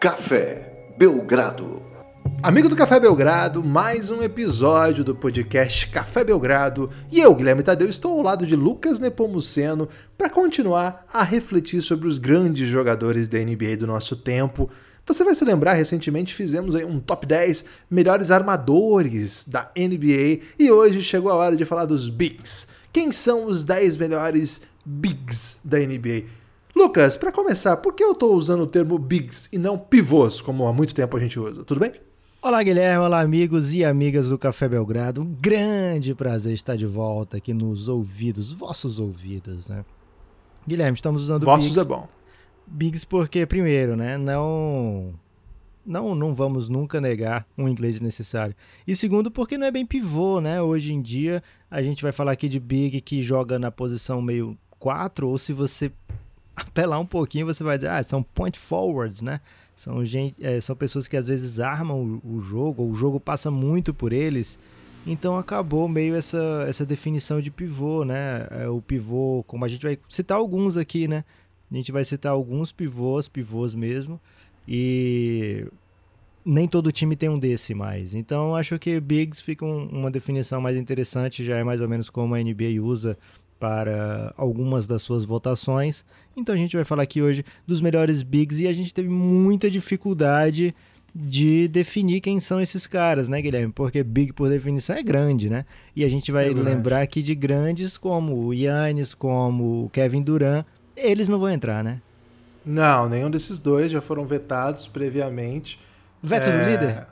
Café Belgrado. Amigo do Café Belgrado, mais um episódio do podcast Café Belgrado e eu, Guilherme Tadeu, estou ao lado de Lucas Nepomuceno para continuar a refletir sobre os grandes jogadores da NBA do nosso tempo. Você vai se lembrar, recentemente fizemos um top 10 melhores armadores da NBA e hoje chegou a hora de falar dos Bigs. Quem são os 10 melhores Bigs da NBA? Lucas, para começar, por que eu estou usando o termo bigs e não pivôs, como há muito tempo a gente usa? Tudo bem? Olá, Guilherme. Olá, amigos e amigas do Café Belgrado. Um grande prazer estar de volta aqui nos ouvidos, vossos ouvidos, né? Guilherme, estamos usando Vossos bigs, é bom. Bigs porque, primeiro, né, não não não vamos nunca negar um inglês necessário. E segundo, porque não é bem pivô, né? Hoje em dia, a gente vai falar aqui de big que joga na posição meio 4, ou se você apelar um pouquinho, você vai dizer, ah, são point forwards, né? São, gente, é, são pessoas que às vezes armam o, o jogo, ou o jogo passa muito por eles. Então acabou meio essa, essa definição de pivô, né? É, o pivô, como a gente vai citar alguns aqui, né? A gente vai citar alguns pivôs, pivôs mesmo. E nem todo time tem um desse mais. Então acho que bigs fica um, uma definição mais interessante, já é mais ou menos como a NBA usa para algumas das suas votações. Então a gente vai falar aqui hoje dos melhores bigs e a gente teve muita dificuldade de definir quem são esses caras, né, Guilherme? Porque big por definição é grande, né? E a gente vai é lembrar aqui de grandes como o Yannis, como o Kevin Durant, eles não vão entrar, né? Não, nenhum desses dois já foram vetados previamente. Veto é... do líder?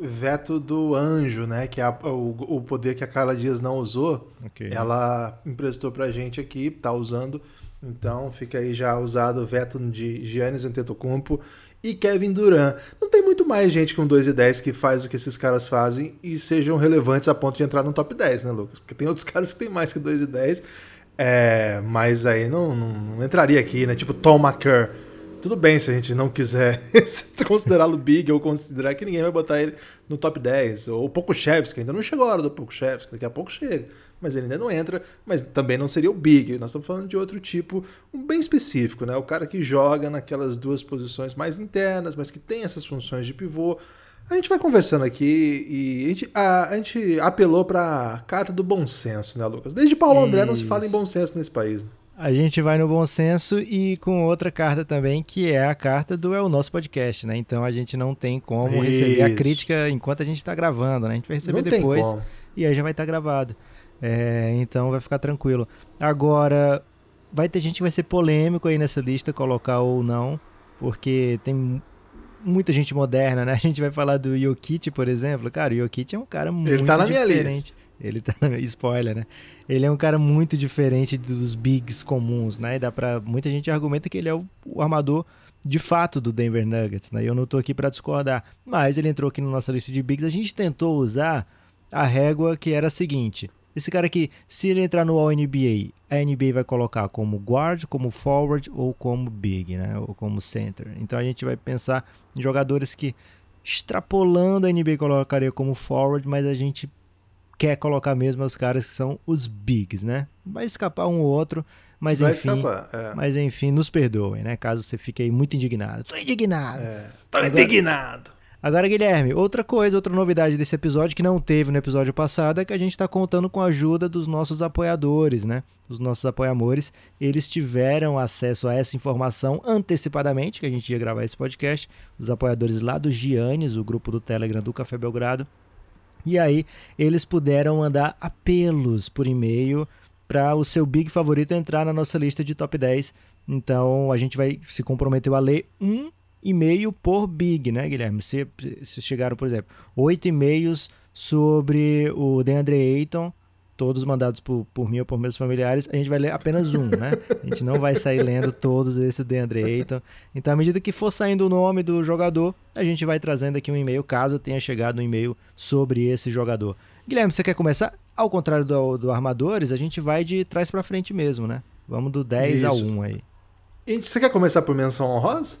Veto do anjo, né? Que é a, o, o poder que a Carla Dias não usou. Okay. Ela emprestou pra gente aqui, tá usando. Então fica aí já usado o veto de Giannis Antetokounmpo e Kevin Durant. Não tem muito mais gente com 2 e 10 que faz o que esses caras fazem e sejam relevantes a ponto de entrar no top 10, né, Lucas? Porque tem outros caras que tem mais que 2 e 10, é, mas aí não, não, não, entraria aqui, né? Tipo Tom McCurr tudo bem se a gente não quiser considerá-lo big ou considerar que ninguém vai botar ele no top 10. Ou o Pokushevski, ainda não chegou a hora do Pokushevski, daqui a pouco chega. Mas ele ainda não entra, mas também não seria o big. Nós estamos falando de outro tipo, um bem específico, né? O cara que joga naquelas duas posições mais internas, mas que tem essas funções de pivô. A gente vai conversando aqui e a gente, a, a gente apelou para a carta do bom senso, né, Lucas? Desde Paulo André não se fala em bom senso nesse país. Né? A gente vai no bom senso e com outra carta também, que é a carta do É o Nosso Podcast, né? Então a gente não tem como Isso. receber a crítica enquanto a gente está gravando, né? A gente vai receber não depois e aí já vai estar tá gravado. É, então vai ficar tranquilo. Agora, vai ter gente que vai ser polêmico aí nessa lista, colocar ou não, porque tem muita gente moderna, né? A gente vai falar do Jokic, por exemplo. Cara, o Jokic é um cara muito Ele tá na diferente. minha lista. Ele tá spoiler, né? Ele é um cara muito diferente dos bigs comuns, né? E dá para muita gente argumenta que ele é o, o, armador de fato do Denver Nuggets, né? Eu não tô aqui para discordar, mas ele entrou aqui na nossa lista de bigs. A gente tentou usar a régua que era a seguinte: esse cara aqui, se ele entrar no All NBA, a NBA vai colocar como guard, como forward ou como big, né? Ou como center. Então a gente vai pensar em jogadores que extrapolando a NBA colocaria como forward, mas a gente quer colocar mesmo os caras que são os bigs, né? Vai escapar um ou outro, mas Vai enfim, escapar, é. mas enfim, nos perdoem, né? Caso você fique aí muito indignado. Tô indignado. É, tô Agora, indignado. Agora, Guilherme, outra coisa, outra novidade desse episódio que não teve no episódio passado é que a gente está contando com a ajuda dos nossos apoiadores, né? Os nossos apoiamores, eles tiveram acesso a essa informação antecipadamente, que a gente ia gravar esse podcast. Os apoiadores lá do Giannis, o grupo do Telegram do Café Belgrado, e aí eles puderam mandar apelos por e-mail para o seu big favorito entrar na nossa lista de top 10. Então a gente vai se comprometeu a ler um e-mail por big, né, Guilherme? Se, se chegaram, por exemplo, oito e-mails sobre o DeAndre Ayton, todos mandados por, por mim ou por meus familiares, a gente vai ler apenas um, né? A gente não vai sair lendo todos esses DeAndre Ayton. Então, à medida que for saindo o nome do jogador, a gente vai trazendo aqui um e-mail, caso tenha chegado um e-mail sobre esse jogador. Guilherme, você quer começar? Ao contrário do, do Armadores, a gente vai de trás para frente mesmo, né? Vamos do 10 Isso. a 1 aí. E você quer começar por menção honrosa?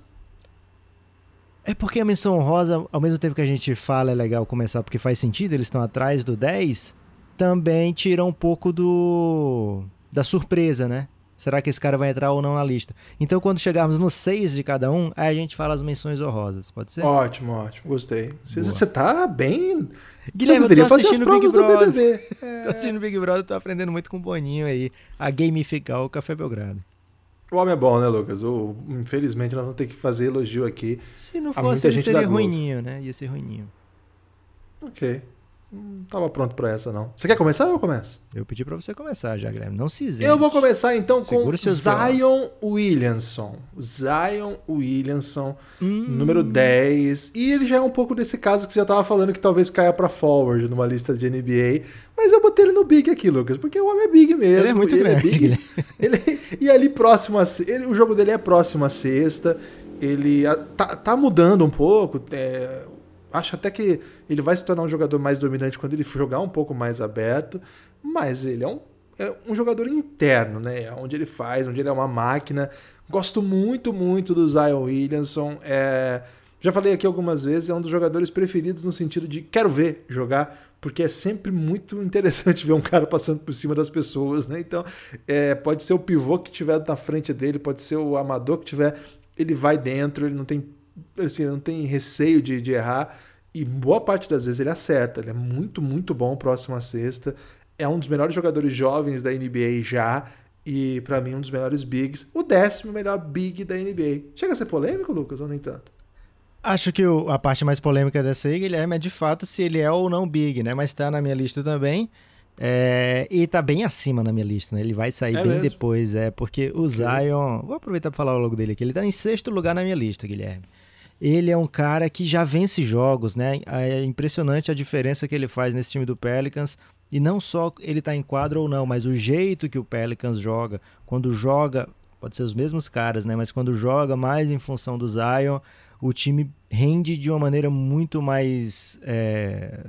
É porque a menção honrosa, ao mesmo tempo que a gente fala, é legal começar porque faz sentido, eles estão atrás do 10 também tira um pouco do da surpresa, né? Será que esse cara vai entrar ou não na lista? Então, quando chegarmos no seis de cada um, aí a gente fala as menções honrosas. Pode ser? Ótimo, ótimo. Gostei. Você, você tá bem. Guilherme, você eu tô assistindo Big Brother. É... tô assistindo Big Brother, tô aprendendo muito com o Boninho aí a gamificar o Café Belgrado. O homem é bom, né, Lucas? O, infelizmente, nós vamos ter que fazer elogio aqui. Se não fosse, ele seria ruininho, né? Ia ser ruininho. Ok. Não tava pronto para essa, não. Você quer começar ou eu começo? Eu pedi para você começar já, Guilherme. Não se isente. Eu vou começar então com Zion Williamson. Zion Williamson, hum. número 10. E ele já é um pouco desse caso que você já tava falando que talvez caia para forward numa lista de NBA. Mas eu botei ele no big aqui, Lucas, porque o homem é big mesmo. Ele é muito ele é grande, é big. Ele, e ali próximo a. Ele, o jogo dele é próximo à sexta. Ele tá, tá mudando um pouco. É, acho até que ele vai se tornar um jogador mais dominante quando ele jogar um pouco mais aberto, mas ele é um, é um jogador interno, né? É onde ele faz, onde ele é uma máquina. Gosto muito, muito do Zion Williamson. É, já falei aqui algumas vezes, é um dos jogadores preferidos no sentido de quero ver jogar, porque é sempre muito interessante ver um cara passando por cima das pessoas, né? Então, é, pode ser o pivô que tiver na frente dele, pode ser o amador que tiver, ele vai dentro, ele não tem assim, não tem receio de, de errar. E boa parte das vezes ele acerta. Ele é muito, muito bom próximo à sexta. É um dos melhores jogadores jovens da NBA já. E para mim, um dos melhores bigs. O décimo melhor big da NBA. Chega a ser polêmico, Lucas, ou nem tanto? Acho que o, a parte mais polêmica dessa aí, Guilherme, é de fato se ele é ou não big, né? Mas tá na minha lista também. É, e tá bem acima na minha lista, né? Ele vai sair é bem mesmo? depois, é, porque o Zion. Vou aproveitar para falar logo dele aqui. Ele tá em sexto lugar na minha lista, Guilherme ele é um cara que já vence jogos, né? É impressionante a diferença que ele faz nesse time do Pelicans. E não só ele tá em quadro ou não, mas o jeito que o Pelicans joga. Quando joga, pode ser os mesmos caras, né? Mas quando joga mais em função do Zion, o time rende de uma maneira muito mais. É,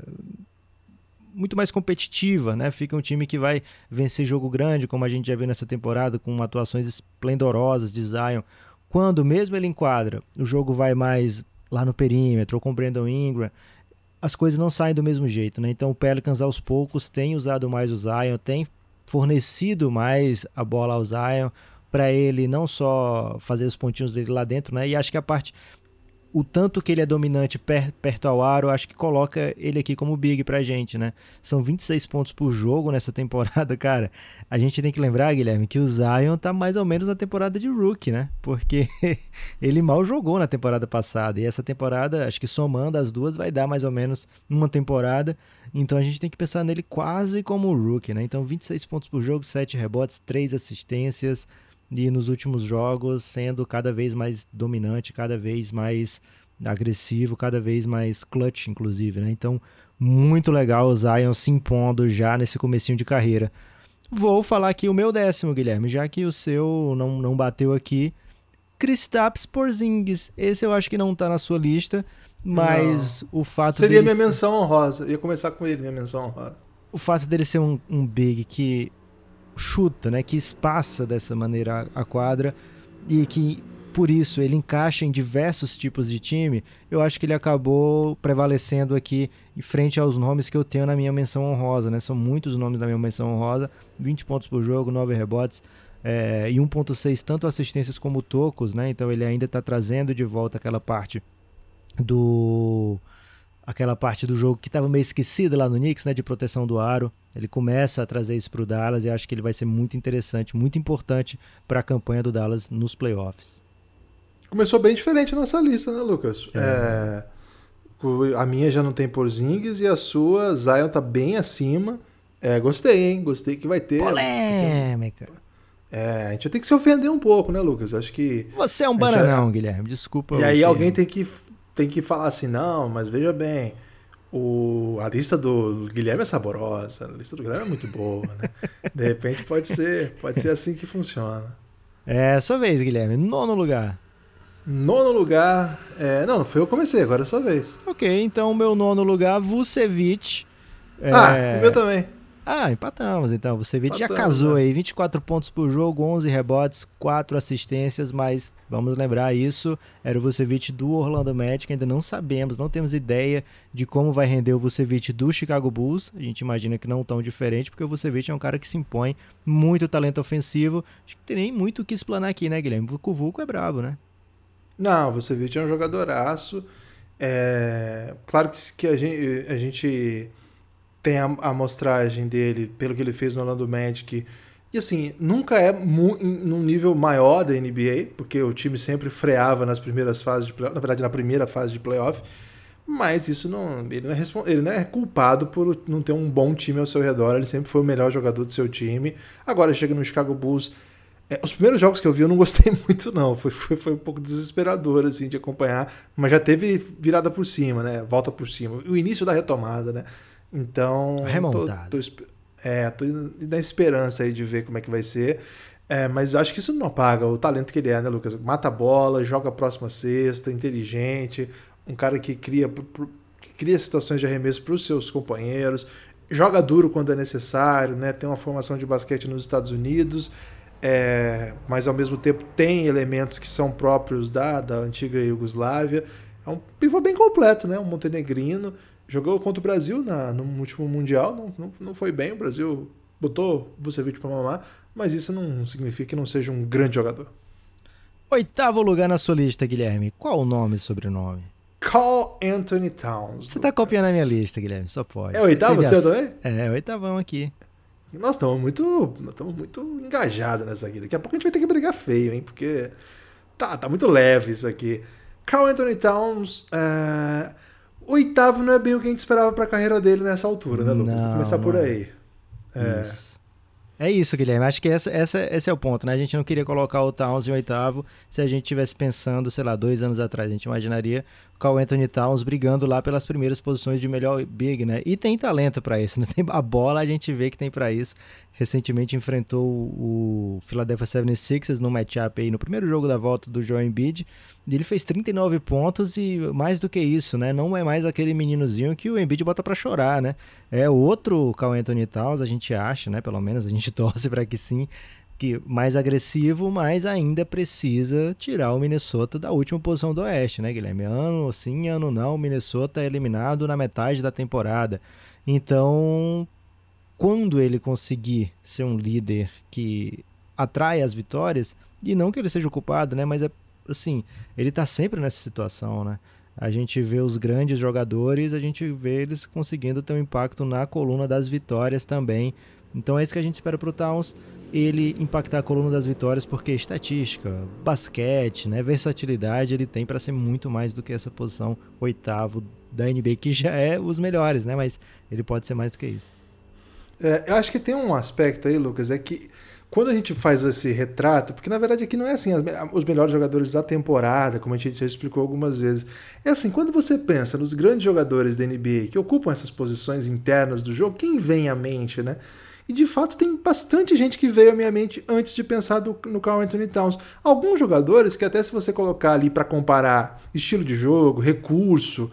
muito mais competitiva, né? Fica um time que vai vencer jogo grande, como a gente já viu nessa temporada, com atuações esplendorosas de Zion. Quando mesmo ele enquadra, o jogo vai mais lá no perímetro ou com Brandon Ingram, as coisas não saem do mesmo jeito, né? Então o Pelicans aos poucos tem usado mais o Zion, tem fornecido mais a bola ao Zion para ele não só fazer os pontinhos dele lá dentro, né? E acho que a parte o tanto que ele é dominante per, perto ao aro, acho que coloca ele aqui como big pra gente, né? São 26 pontos por jogo nessa temporada, cara. A gente tem que lembrar, Guilherme, que o Zion tá mais ou menos na temporada de rookie, né? Porque ele mal jogou na temporada passada. E essa temporada, acho que somando as duas, vai dar mais ou menos uma temporada. Então a gente tem que pensar nele quase como rookie, né? Então 26 pontos por jogo, 7 rebotes, 3 assistências e nos últimos jogos sendo cada vez mais dominante, cada vez mais agressivo, cada vez mais clutch, inclusive, né? Então, muito legal o Zion se impondo já nesse comecinho de carreira. Vou falar aqui o meu décimo, Guilherme, já que o seu não, não bateu aqui. Kristaps Porzingis, esse eu acho que não tá na sua lista, mas não. o fato Seria minha ser... menção honrosa, eu ia começar com ele, minha menção honrosa. O fato dele ser um, um big que chuta, né, que espaça dessa maneira a quadra e que por isso ele encaixa em diversos tipos de time, eu acho que ele acabou prevalecendo aqui em frente aos nomes que eu tenho na minha menção honrosa, né? São muitos nomes da minha menção honrosa, 20 pontos por jogo, 9 rebotes é, e 1.6 tanto assistências como tocos, né? Então ele ainda está trazendo de volta aquela parte do aquela parte do jogo que estava meio esquecida lá no Knicks, né, de proteção do aro. Ele começa a trazer isso para o Dallas e acho que ele vai ser muito interessante, muito importante para a campanha do Dallas nos playoffs. Começou bem diferente a nossa lista, né, Lucas? É. É, a minha já não tem Porzingis e a sua, Zion tá bem acima. É, gostei, hein? Gostei que vai ter. Polêmica. É, a gente ter que se ofender um pouco, né, Lucas? Acho que. Você é um bananão, já... Guilherme. Desculpa. E aí alguém tem que tem que falar assim, não, mas veja bem, o, a lista do Guilherme é saborosa, a lista do Guilherme é muito boa, né? De repente pode ser, pode ser assim que funciona. É, sua vez, Guilherme. Nono lugar. Nono lugar. É, não, foi eu que comecei, agora é sua vez. Ok, então meu nono lugar, Vucevic. É... Ah, o meu também. Ah, empatamos então. Você já casou né? aí, 24 pontos por jogo, 11 rebotes, 4 assistências, mas vamos lembrar isso, era o Vucevic do Orlando Magic, ainda não sabemos, não temos ideia de como vai render o Vucevic do Chicago Bulls. A gente imagina que não tão diferente, porque o Vucevic é um cara que se impõe, muito talento ofensivo. Acho que tem nem muito o que explanar aqui, né, Guilherme? Vucu Vucu é brabo, né? Não, o Vucevic é um jogadoraço. É... Claro que, que a gente, a gente tem a amostragem dele pelo que ele fez no Orlando Magic. E assim, nunca é num nível maior da NBA, porque o time sempre freava nas primeiras fases de playoff, na verdade na primeira fase de playoff. Mas isso não ele, não é ele não é culpado por não ter um bom time ao seu redor. Ele sempre foi o melhor jogador do seu time. Agora chega no Chicago Bulls. É, os primeiros jogos que eu vi eu não gostei muito, não. Foi, foi, foi um pouco desesperador assim, de acompanhar. Mas já teve virada por cima, né? Volta por cima. O início da retomada, né? Então. Remontado. Tô, tô, é, tô na esperança aí de ver como é que vai ser. É, mas acho que isso não apaga o talento que ele é, né, Lucas? Mata a bola, joga a próxima cesta, inteligente, um cara que cria, que cria situações de arremesso para os seus companheiros, joga duro quando é necessário, né? Tem uma formação de basquete nos Estados Unidos, é, mas ao mesmo tempo tem elementos que são próprios da, da antiga Iugoslávia. É um pivô bem completo, né? Um montenegrino jogou contra o Brasil na, no último Mundial, não, não, não foi bem, o Brasil botou Vucevic para mamar, mas isso não significa que não seja um grande jogador. Oitavo lugar na sua lista, Guilherme. Qual o nome e sobrenome? Carl Anthony Towns. Você tá copiando a minha lista, Guilherme, só pode. É oitavo você também? É, é, oitavão aqui. Nós estamos muito, estamos muito engajados nessa aqui. Daqui a pouco a gente vai ter que brigar feio, hein? Porque tá, tá muito leve isso aqui. Carl Anthony Towns, é oitavo não é bem o que a gente esperava para a carreira dele nessa altura, né, Lucas? Vou começar por aí. É. Isso. É isso, Guilherme. Acho que essa, essa, esse é o ponto, né? A gente não queria colocar o Towns em oitavo se a gente tivesse pensando, sei lá, dois anos atrás. A gente imaginaria o Carl Anthony Towns brigando lá pelas primeiras posições de melhor big, né? E tem talento para isso, né? Tem a bola, a gente vê que tem para isso. Recentemente enfrentou o Philadelphia 76ers no matchup aí no primeiro jogo da volta do Joel Embiid ele fez 39 pontos e mais do que isso, né? Não é mais aquele meninozinho que o Embiid bota para chorar, né? É outro Carl Anthony Towns, a gente acha, né? Pelo menos a gente torce para que sim, que mais agressivo, mas ainda precisa tirar o Minnesota da última posição do Oeste, né, Guilherme? Ano sim, ano não, o Minnesota é eliminado na metade da temporada. Então, quando ele conseguir ser um líder que atrai as vitórias, e não que ele seja o culpado, né, mas é assim, ele tá sempre nessa situação, né? A gente vê os grandes jogadores, a gente vê eles conseguindo ter um impacto na coluna das vitórias também. Então é isso que a gente espera pro Towns, ele impactar a coluna das vitórias, porque estatística, basquete, né, versatilidade, ele tem para ser muito mais do que essa posição oitavo da NBA, que já é os melhores, né? Mas ele pode ser mais do que isso. É, eu acho que tem um aspecto aí, Lucas, é que quando a gente faz esse retrato, porque na verdade aqui não é assim, os melhores jogadores da temporada, como a gente já explicou algumas vezes. É assim, quando você pensa nos grandes jogadores da NBA que ocupam essas posições internas do jogo, quem vem à mente, né? E de fato tem bastante gente que veio à minha mente antes de pensar do, no Carl Anthony Towns. Alguns jogadores que até se você colocar ali para comparar estilo de jogo, recurso,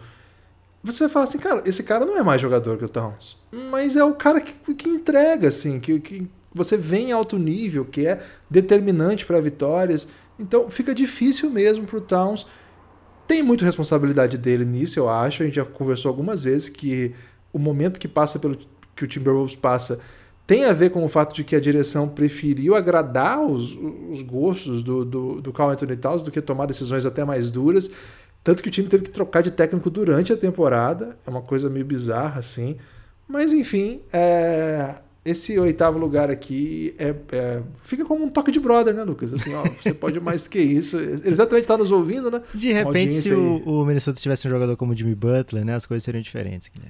você vai falar assim, cara, esse cara não é mais jogador que o Towns. Mas é o cara que, que entrega, assim, que, que você vê em alto nível, que é determinante para vitórias. Então fica difícil mesmo para o Towns. Tem muita responsabilidade dele nisso, eu acho. A gente já conversou algumas vezes que o momento que passa pelo que o Timberwolves passa tem a ver com o fato de que a direção preferiu agradar os, os gostos do, do, do Carl Anthony Towns do que tomar decisões até mais duras. Tanto que o time teve que trocar de técnico durante a temporada. É uma coisa meio bizarra, assim. Mas, enfim, é esse oitavo lugar aqui é, é, fica como um toque de brother, né, Lucas? Assim, ó, você pode mais que isso. Ele exatamente está nos ouvindo, né? De repente, se o, o, Minnesota tivesse um jogador como Jimmy Butler, né, as coisas seriam diferentes. Né?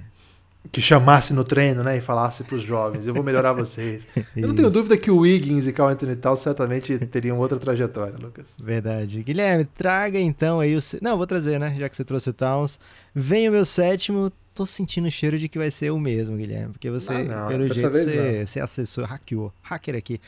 Que chamasse no treino, né, e falasse para os jovens: eu vou melhorar vocês. eu não tenho dúvida que o Wiggins e Carl Anthony Towns certamente teriam outra trajetória, Lucas. Verdade. Guilherme, traga então aí o. Não, vou trazer, né? Já que você trouxe o Towns. Vem o meu sétimo tô sentindo o cheiro de que vai ser o mesmo, Guilherme. Porque você, não, não, pelo jeito, você, você acessou, hackeou, hacker aqui.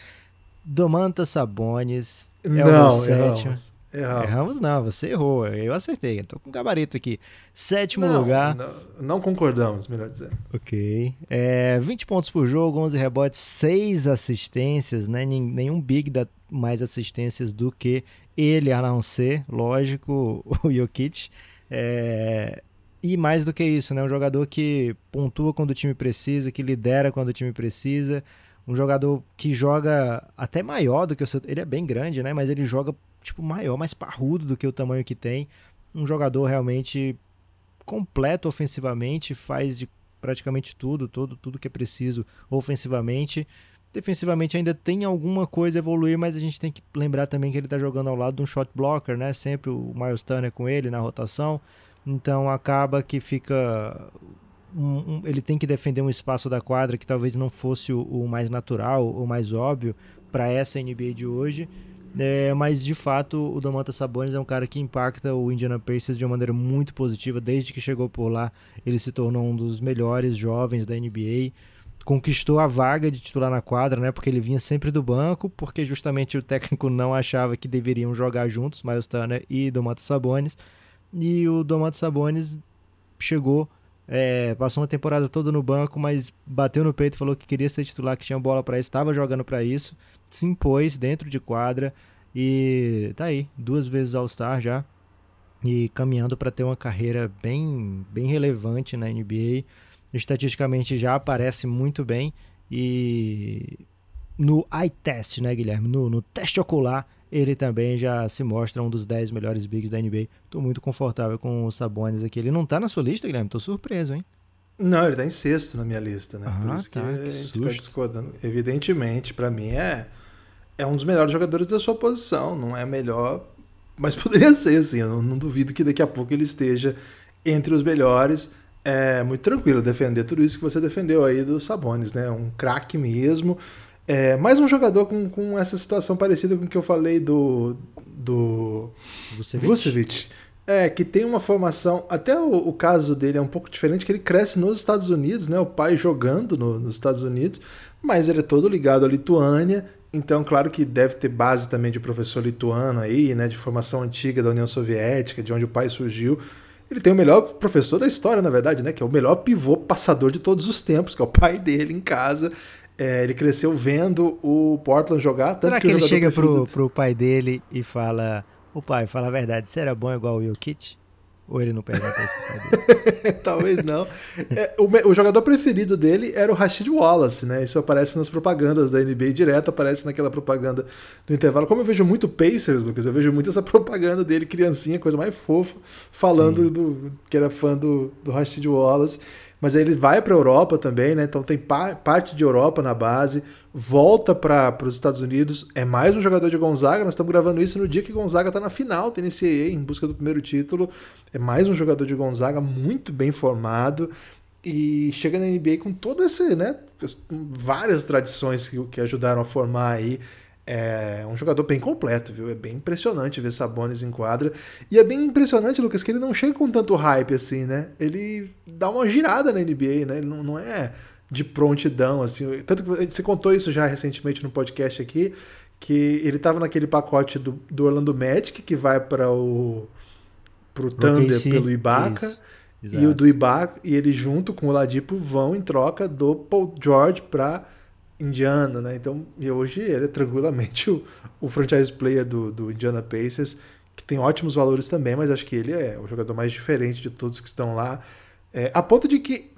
Domantas Sabones é não, o sétimo. Erramos. Erramos não, você errou. Eu acertei. Tô com gabarito aqui. Sétimo não, lugar. Não, não, concordamos, melhor dizendo. Ok. É, 20 pontos por jogo, 11 rebotes, 6 assistências, né? Nenhum Big dá mais assistências do que ele, a não ser, lógico, o Jokic. É, e mais do que isso, né? Um jogador que pontua quando o time precisa, que lidera quando o time precisa. Um jogador que joga até maior do que o seu. Ele é bem grande, né? Mas ele joga tipo, maior, mais parrudo do que o tamanho que tem. Um jogador realmente completo ofensivamente, faz de praticamente tudo, todo, tudo que é preciso ofensivamente. Defensivamente ainda tem alguma coisa a evoluir, mas a gente tem que lembrar também que ele está jogando ao lado de um shot blocker, né? Sempre o Miles Turner com ele na rotação. Então acaba que fica. Um, um, ele tem que defender um espaço da quadra que talvez não fosse o, o mais natural ou mais óbvio para essa NBA de hoje. É, mas de fato o Domantas Sabonis é um cara que impacta o Indiana Pacers de uma maneira muito positiva. Desde que chegou por lá, ele se tornou um dos melhores jovens da NBA. Conquistou a vaga de titular na quadra, né? Porque ele vinha sempre do banco, porque justamente o técnico não achava que deveriam jogar juntos, Miles Turner e Domantas Sabonis. E o Domantas Sabonis chegou, é, passou uma temporada toda no banco, mas bateu no peito, falou que queria ser titular, que tinha bola para isso, estava jogando para isso se impôs dentro de quadra e tá aí, duas vezes All-Star já e caminhando para ter uma carreira bem, bem relevante na NBA. Estatisticamente já aparece muito bem e no eye test, né, Guilherme? No, no teste ocular, ele também já se mostra um dos 10 melhores bigs da NBA. Tô muito confortável com o Sabonis aqui. Ele não tá na sua lista, Guilherme? Tô surpreso, hein? Não, ele tá em sexto na minha lista, né? Ah, Por isso tá, que, que a gente tá discordando. Evidentemente, para mim é é um dos melhores jogadores da sua posição. Não é melhor, mas poderia ser, assim. Eu não, não duvido que daqui a pouco ele esteja entre os melhores. É muito tranquilo defender tudo isso que você defendeu aí do Sabonis, né? Um craque mesmo. É, mais um jogador com, com essa situação parecida com o que eu falei do, do Vucevic. Vucevic. É, que tem uma formação. Até o, o, caso dele é um pouco diferente, que ele cresce nos Estados Unidos, né? O pai jogando no, nos Estados Unidos, mas ele é todo ligado à Lituânia. Então, claro que deve ter base também de professor lituano aí, né? De formação antiga da União Soviética, de onde o pai surgiu. Ele tem o melhor professor da história, na verdade, né? Que é o melhor pivô passador de todos os tempos, que é o pai dele em casa. É, ele cresceu vendo o Portland jogar. Tanto Será que, que ele chega preferido... pro, pro pai dele e fala: O pai, fala a verdade, você era bom igual o Jokic? Ou ele não pergunta isso pro pai dele? Talvez não. É, o, o, jogador preferido dele era o Rashid Wallace, né? Isso aparece nas propagandas da NBA direto, aparece naquela propaganda do intervalo. Como eu vejo muito Pacers, Lucas, eu vejo muito essa propaganda dele, criancinha, coisa mais fofa, falando do, que era fã do, do Rashid Wallace mas aí ele vai para a Europa também, né? Então tem pa parte de Europa na base, volta para os Estados Unidos, é mais um jogador de Gonzaga. Nós estamos gravando isso no dia que Gonzaga está na final da NCAA, em busca do primeiro título. É mais um jogador de Gonzaga muito bem formado e chega na NBA com todo esse, né? Várias tradições que, que ajudaram a formar aí é um jogador bem completo, viu? É bem impressionante ver Sabonis em quadra. E é bem impressionante, Lucas, que ele não chega com tanto hype assim, né? Ele dá uma girada na NBA, né? Ele não, não é de prontidão, assim. Tanto que você contou isso já recentemente no podcast aqui, que ele tava naquele pacote do, do Orlando Magic, que vai para o pro Thunder pelo Ibaka. E o do Ibaka, e ele junto com o Ladipo vão em troca do Paul George para Indiana, né? Então, e hoje ele é tranquilamente o, o franchise player do, do Indiana Pacers, que tem ótimos valores também, mas acho que ele é o jogador mais diferente de todos que estão lá. É, a ponto de que,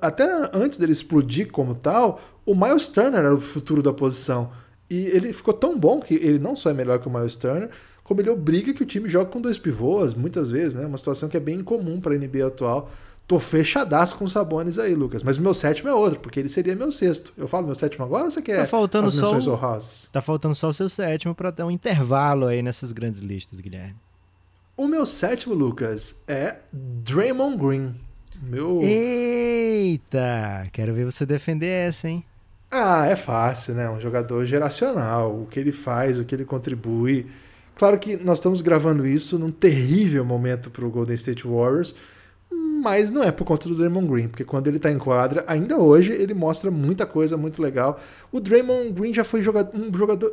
até antes dele explodir como tal, o Miles Turner era o futuro da posição. E ele ficou tão bom que ele não só é melhor que o Miles Turner, como ele obriga que o time jogue com dois pivôs, muitas vezes, né? Uma situação que é bem incomum para a NBA atual. Tô fechadaço com Sabonis aí, Lucas. Mas o meu sétimo é outro, porque ele seria meu sexto. Eu falo meu sétimo agora ou você quer tá faltando as menções só o... honrosas? Tá faltando só o seu sétimo para dar um intervalo aí nessas grandes listas, Guilherme. O meu sétimo, Lucas, é Draymond Green. Meu... Eita! Quero ver você defender essa, hein? Ah, é fácil, né? Um jogador geracional. O que ele faz, o que ele contribui. Claro que nós estamos gravando isso num terrível momento para o Golden State Warriors mas não é por conta do Draymond Green, porque quando ele tá em quadra, ainda hoje ele mostra muita coisa muito legal. O Draymond Green já foi jogador, um jogador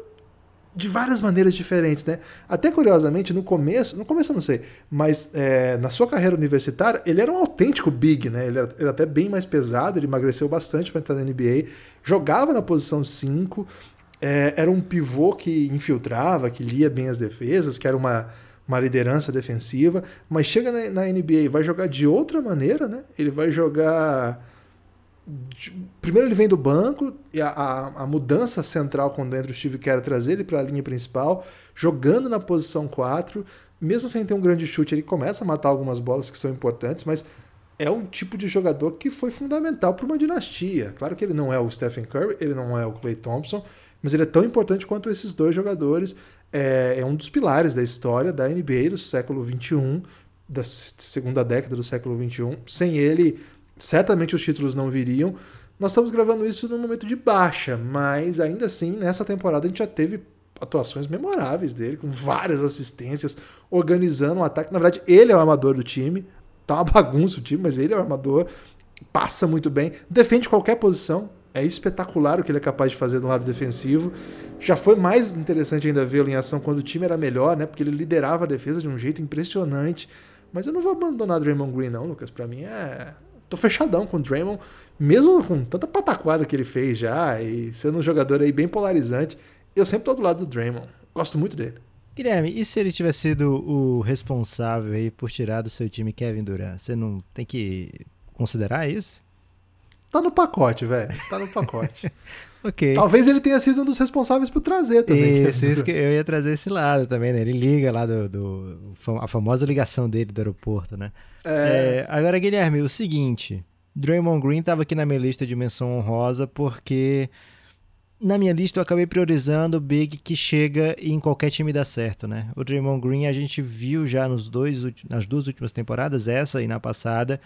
de várias maneiras diferentes, né? Até curiosamente, no começo, no começo eu não sei, mas é, na sua carreira universitária, ele era um autêntico big, né? Ele era, era até bem mais pesado, ele emagreceu bastante para entrar na NBA, jogava na posição 5, é, era um pivô que infiltrava, que lia bem as defesas, que era uma, uma liderança defensiva, mas chega na, na NBA e vai jogar de outra maneira, né? Ele vai jogar primeiro ele vem do banco e a, a, a, mudança central quando entra o Steve Kerr trazer ele para a linha principal, jogando na posição 4, mesmo sem ter um grande chute, ele começa a matar algumas bolas que são importantes, mas é um tipo de jogador que foi fundamental para uma dinastia. Claro que ele não é o Stephen Curry, ele não é o Clay Thompson, mas ele é tão importante quanto esses dois jogadores. É, é um dos pilares da história da NBA do século XXI, da segunda década do século XXI. Sem ele, certamente os títulos não viriam. Nós estamos gravando isso num momento de baixa, mas ainda assim, nessa temporada a gente já teve atuações memoráveis dele, com várias assistências, organizando um ataque. Na verdade, ele é o armador do time, tá uma bagunça o time, mas ele é o armador, passa muito bem, defende qualquer posição, é espetacular o que ele é capaz de fazer do lado defensivo. Já foi mais interessante ainda vê-lo em ação quando o time era melhor, né? Porque ele liderava a defesa de um jeito impressionante. Mas eu não vou abandonar Draymond Green, não, Lucas. Para mim é tô fechadão com o Draymond, mesmo com tanta pataquada que ele fez já, e sendo um jogador aí bem polarizante, eu sempre tô do lado do Draymond. Gosto muito dele. Guilherme, e se ele tivesse sido o responsável aí por tirar do seu time Kevin Durant? Você não tem que considerar isso? Tá no pacote, velho. Tá no pacote. ok. Talvez ele tenha sido um dos responsáveis por trazer também. Isso, isso que eu ia trazer esse lado também, né? Ele liga lá do, do a famosa ligação dele do aeroporto, né? É... É, agora, Guilherme, o seguinte. Draymond Green estava aqui na minha lista de menção honrosa porque na minha lista eu acabei priorizando o Big que chega e em qualquer time dá certo, né? O Draymond Green a gente viu já nos dois, nas duas últimas temporadas, essa e na passada,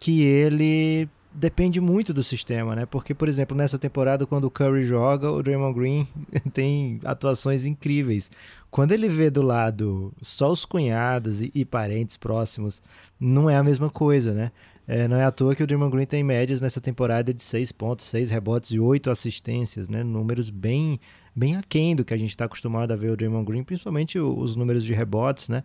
que ele depende muito do sistema, né? Porque, por exemplo, nessa temporada, quando o Curry joga, o Draymond Green tem atuações incríveis. Quando ele vê do lado só os cunhados e, e parentes próximos, não é a mesma coisa, né? É, não é à toa que o Draymond Green tem médias nessa temporada de 6 pontos, 6 rebotes e 8 assistências, né? Números bem, bem aquém do que a gente está acostumado a ver o Draymond Green, principalmente os números de rebotes, né?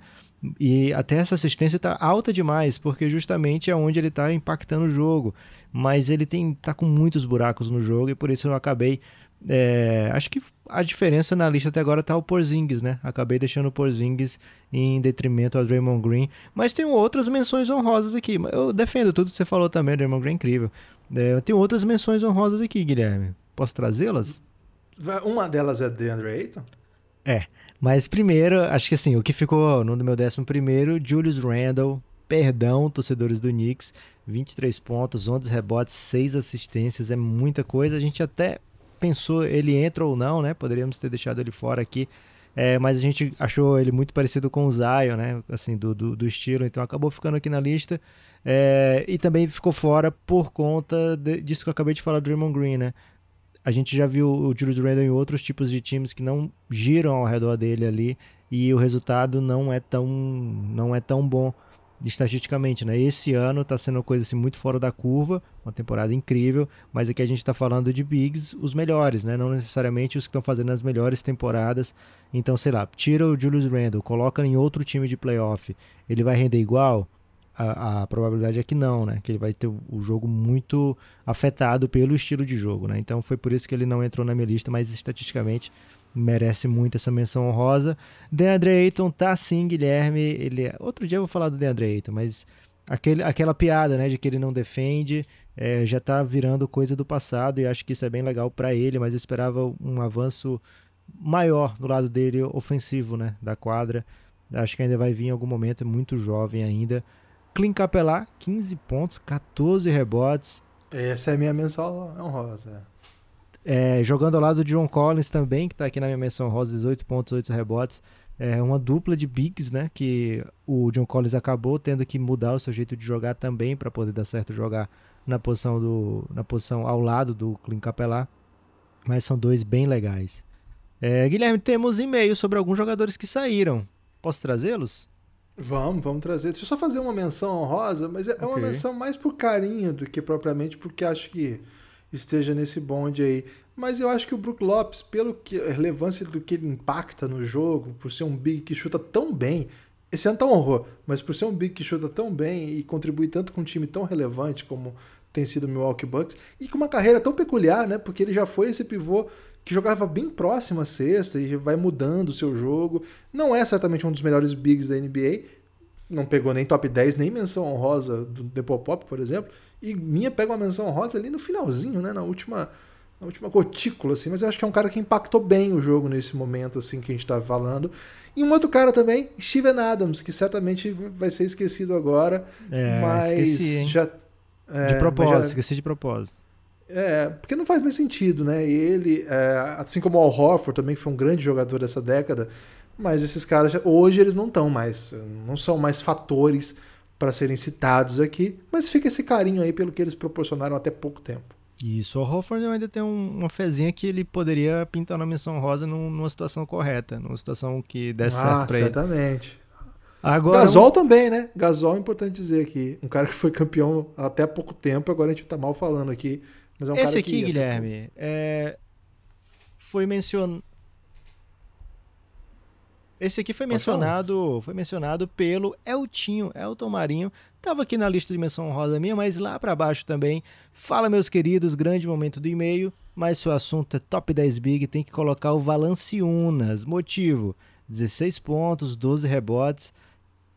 E até essa assistência está alta demais, porque justamente é onde ele está impactando o jogo. Mas ele tem tá com muitos buracos no jogo e por isso eu acabei. É, acho que a diferença na lista até agora tá o Porzingis, né? Acabei deixando o Porzingis em detrimento ao Draymond Green. Mas tem outras menções honrosas aqui. Eu defendo tudo que você falou também, Draymond Green é incrível. É, tenho outras menções honrosas aqui, Guilherme. Posso trazê-las? Uma delas é DeAndre Ayton? É. Mas primeiro, acho que assim, o que ficou no meu décimo primeiro, Julius Randle, perdão, torcedores do Knicks, 23 pontos, 11 rebotes, 6 assistências, é muita coisa. A gente até pensou ele entra ou não, né? Poderíamos ter deixado ele fora aqui, é, mas a gente achou ele muito parecido com o Zion, né? Assim, do, do, do estilo, então acabou ficando aqui na lista. É, e também ficou fora por conta de, disso que eu acabei de falar do Draymond Green, né? A gente já viu o Julius Randle em outros tipos de times que não giram ao redor dele ali e o resultado não é tão não é tão bom estatisticamente, né? Esse ano está sendo uma coisa assim muito fora da curva, uma temporada incrível, mas aqui a gente está falando de bigs, os melhores, né? Não necessariamente os que estão fazendo as melhores temporadas. Então, sei lá, tira o Julius Randle, coloca em outro time de playoff, ele vai render igual? A, a, probabilidade é que não, né? Que ele vai ter o jogo muito afetado pelo estilo de jogo, né? Então foi por isso que ele não entrou na minha lista, mas estatisticamente merece muito essa menção honrosa. DeAndre Ayton tá sim, Guilherme. Ele é, outro dia eu vou falar do DeAndre Ayton, mas aquele, aquela piada, né, de que ele não defende, é, já tá virando coisa do passado e acho que isso é bem legal para ele, mas eu esperava um avanço maior do lado dele ofensivo, né, da quadra. Acho que ainda vai vir em algum momento, é muito jovem ainda. Clint Capelá, 15 pontos, 14 rebotes. Essa é a minha menção honrosa. É, jogando ao lado de John Collins também, que está aqui na minha menção honrosa, 18 pontos, 8 rebotes. É uma dupla de bigs, né? Que o John Collins acabou tendo que mudar o seu jeito de jogar também para poder dar certo jogar na posição do na posição ao lado do Clint Capelá. Mas são dois bem legais. É, Guilherme, temos e-mails sobre alguns jogadores que saíram. Posso trazê-los? Vamos, vamos trazer. Deixa eu só fazer uma menção honrosa, mas é, okay. uma menção mais por carinho do que propriamente porque acho que esteja nesse bonde aí. Mas eu acho que o Brook Lopes, pelo que a relevância do que ele impacta no jogo, por ser um big que chuta tão bem, esse ano tá um horror, mas por ser um big que chuta tão bem e contribui tanto com um time tão relevante como tem sido o Milwaukee Bucks, e com uma carreira tão peculiar, né? Porque ele já foi esse pivô que jogava bem próximo à cesta e vai mudando o seu jogo. Não é certamente um dos melhores bigs da NBA, não pegou nem top 10, nem menção honrosa do Depopop, por exemplo, e minha pega uma menção honrosa ali no finalzinho, né? Na última na última gotícula, assim, mas eu acho que é um cara que impactou bem o jogo nesse momento, assim, que a gente tá falando. E um outro cara também, Steven Adams, que certamente vai ser esquecido agora, é, mas esqueci, já... É, de propósito, já, esqueci de propósito. É, porque não faz mais sentido, né? E ele, é, assim como o Al Horford também, que foi um grande jogador dessa década, mas esses caras, hoje eles não estão mais, não são mais fatores para serem citados aqui, mas fica esse carinho aí pelo que eles proporcionaram até pouco tempo. Isso, o Hofford ainda tem um, uma fezinha que ele poderia pintar na menção rosa num, numa situação correta, numa situação que desse ah, certo pra certamente. ele. Agora, Gasol um... também, né? Gasol é importante dizer aqui. Um cara que foi campeão até pouco tempo, agora a gente tá mal falando aqui. Mas é um Esse aqui, Guilherme, é... foi mencionado. Esse aqui foi mencionado, foi mencionado pelo Eltinho, Elton Marinho. Tava aqui na lista de menção rosa minha, mas lá para baixo também. Fala, meus queridos, grande momento do e-mail, mas se o assunto é top 10 big, tem que colocar o Valanciunas. Motivo: 16 pontos, 12 rebotes,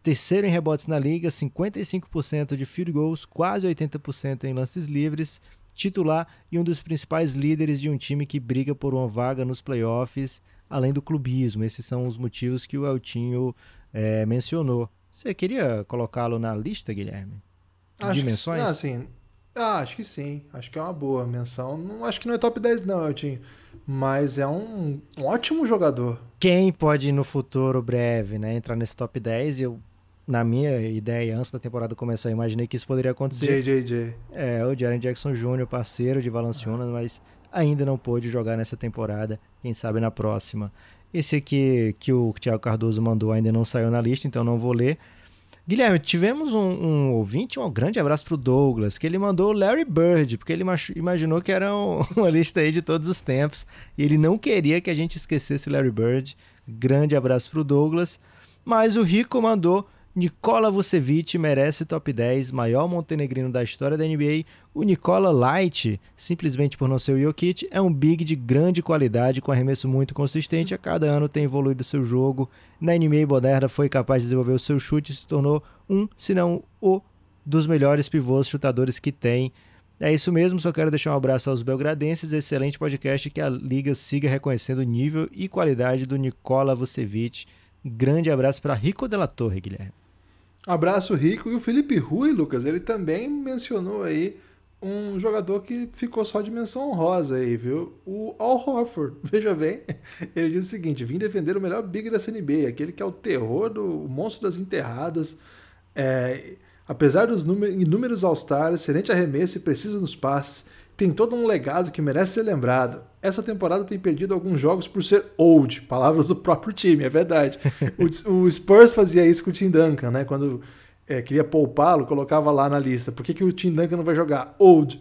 terceiro em rebotes na liga, 55% de field goals, quase 80% em lances livres, titular e um dos principais líderes de um time que briga por uma vaga nos playoffs além do clubismo. Esses são os motivos que o Eltinho é, mencionou. Você queria colocá-lo na lista, Guilherme? Acho Dimensões? Que, ah, sim. Ah, acho que sim. Acho que é uma boa menção. Não, acho que não é top 10, não, Eltinho. Mas é um, um ótimo jogador. Quem pode no futuro breve, né, entrar nesse top 10? Eu na minha ideia, antes da temporada começar, eu imaginei que isso poderia acontecer. JJJ. É, o Jaren Jackson Jr., parceiro de Valanciunas, mas ainda não pôde jogar nessa temporada, quem sabe na próxima. Esse aqui que o Thiago Cardoso mandou ainda não saiu na lista, então não vou ler. Guilherme, tivemos um, um ouvinte, um grande abraço pro Douglas, que ele mandou Larry Bird, porque ele imaginou que era um, uma lista aí de todos os tempos, e ele não queria que a gente esquecesse Larry Bird. Grande abraço pro Douglas. Mas o Rico mandou Nikola Vucevic merece top 10, maior montenegrino da história da NBA. O Nikola Light, simplesmente por não ser o Jokic, é um big de grande qualidade, com arremesso muito consistente. A cada ano tem evoluído seu jogo. Na NBA moderna foi capaz de desenvolver o seu chute e se tornou um, se não o, dos melhores pivôs chutadores que tem. É isso mesmo, só quero deixar um abraço aos belgradenses. Excelente podcast que a liga siga reconhecendo o nível e qualidade do Nikola Vucevic. Grande abraço para Rico Della Torre, Guilherme. Abraço Rico. E o Felipe Rui, Lucas, ele também mencionou aí um jogador que ficou só de menção honrosa aí, viu? O Al Horford. Veja bem, ele diz o seguinte: vim defender o melhor big da CNB, aquele que é o terror do monstro das enterradas. É, apesar dos inúmeros All-Stars, excelente arremesso e preciso nos passes, tem todo um legado que merece ser lembrado. Essa temporada tem perdido alguns jogos por ser old, palavras do próprio time, é verdade. o, o, Spurs fazia isso com o Tim Duncan, né? Quando é, queria poupá-lo, colocava lá na lista. Por que, que o Tim Duncan não vai jogar old?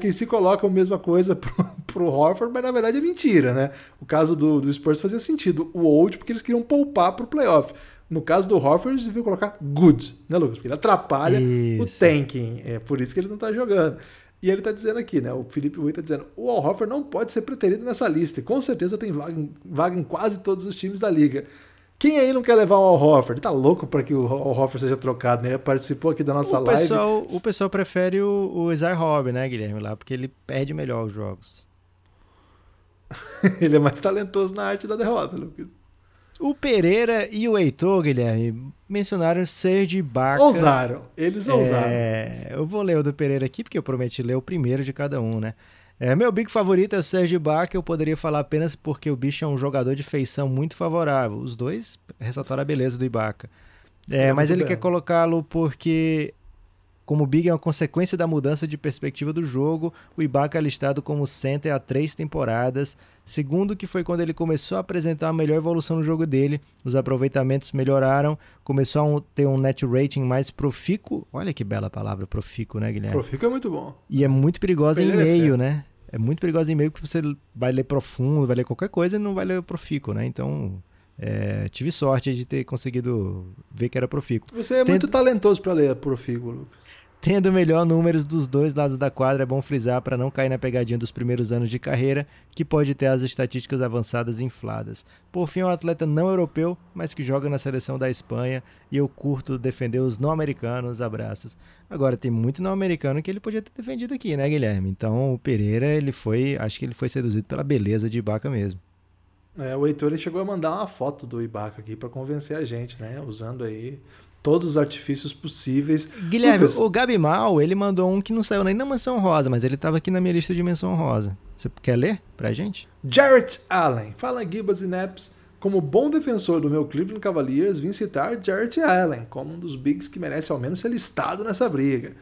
Quem se coloca a mesma coisa pro, pro Horford, mas na verdade é mentira, né? O caso do, do Spurs fazia sentido. O old, porque eles queriam poupar pro playoff. No caso do Horford, eles deviam colocar good, né, Lucas? Porque ele atrapalha isso. o tanking. É por isso que ele não tá jogando. E ele está dizendo aqui, né? O Felipe Rui está dizendo: o Al Horford não pode ser preterido nessa lista. E com certeza tem vaga, vaga, em quase todos os times da liga. Quem aí não quer levar o Al Horford? Tá louco para que o Al Horford seja trocado, né? Ele participou aqui da nossa o live. Pessoal, o pessoal prefere o, o Isaiah Robb, né, Guilherme? Lá, porque ele perde melhor os jogos. ele é mais talentoso na arte da derrota, Lucas. O Pereira e o Heitor, Guilherme, mencionaram Serge Ibaka. Ousaram, eles ousaram. É, eu vou ler o do Pereira aqui, porque eu prometi ler o primeiro de cada um, né? É, meu big favorito é o Serge Ibaka, eu poderia falar apenas porque o bicho é um jogador de feição muito favorável. Os dois ressaltaram a beleza do Ibaka. É, mas ele bem. quer colocá-lo porque Como o Big é uma consequência da mudança de perspectiva do jogo, o Ibaka é listado como center há três temporadas. Segundo, que foi quando ele começou a apresentar a melhor evolução no jogo dele, os aproveitamentos melhoraram, começou a ter um net rating mais profícuo. Olha que bela palavra, profícuo, né, Guilherme? Profícuo é muito bom. E é muito perigosa em meio, né? É muito perigosa em meio porque você vai ler profundo, vai ler qualquer coisa e não vai ler profícuo, né? Então, é, tive sorte de ter conseguido ver que era profícuo. Você é muito talentoso para ler profícuo, Lucas. Tendo melhor números dos dois lados da quadra, é bom frisar para não cair na pegadinha dos primeiros anos de carreira, que pode ter as estatísticas avançadas infladas. Por fim, é um atleta não europeu, mas que joga na seleção da Espanha, e eu curto defender os não americanos. Abraços. Agora, tem muito não americano que ele podia ter defendido aqui, né, Guilherme? Então, o Pereira, ele foi, acho que ele foi seduzido pela beleza de Ibaka mesmo. É, o Heitor chegou a mandar uma foto do Ibaka aqui para convencer a gente, né? Usando aí todos os artifícios possíveis. Guilherme, Lucas... o Gabi Mal, ele mandou um que não saiu nem na menção rosa, mas ele estava aqui na minha lista de menção rosa. Você quer ler pra gente? Jarrett Allen. Fala Gibas e Naps. Como bom defensor do meu Cleveland Cavaliers, vim citar Jarrett Allen como um dos bigs que merece ao menos ser listado nessa briga.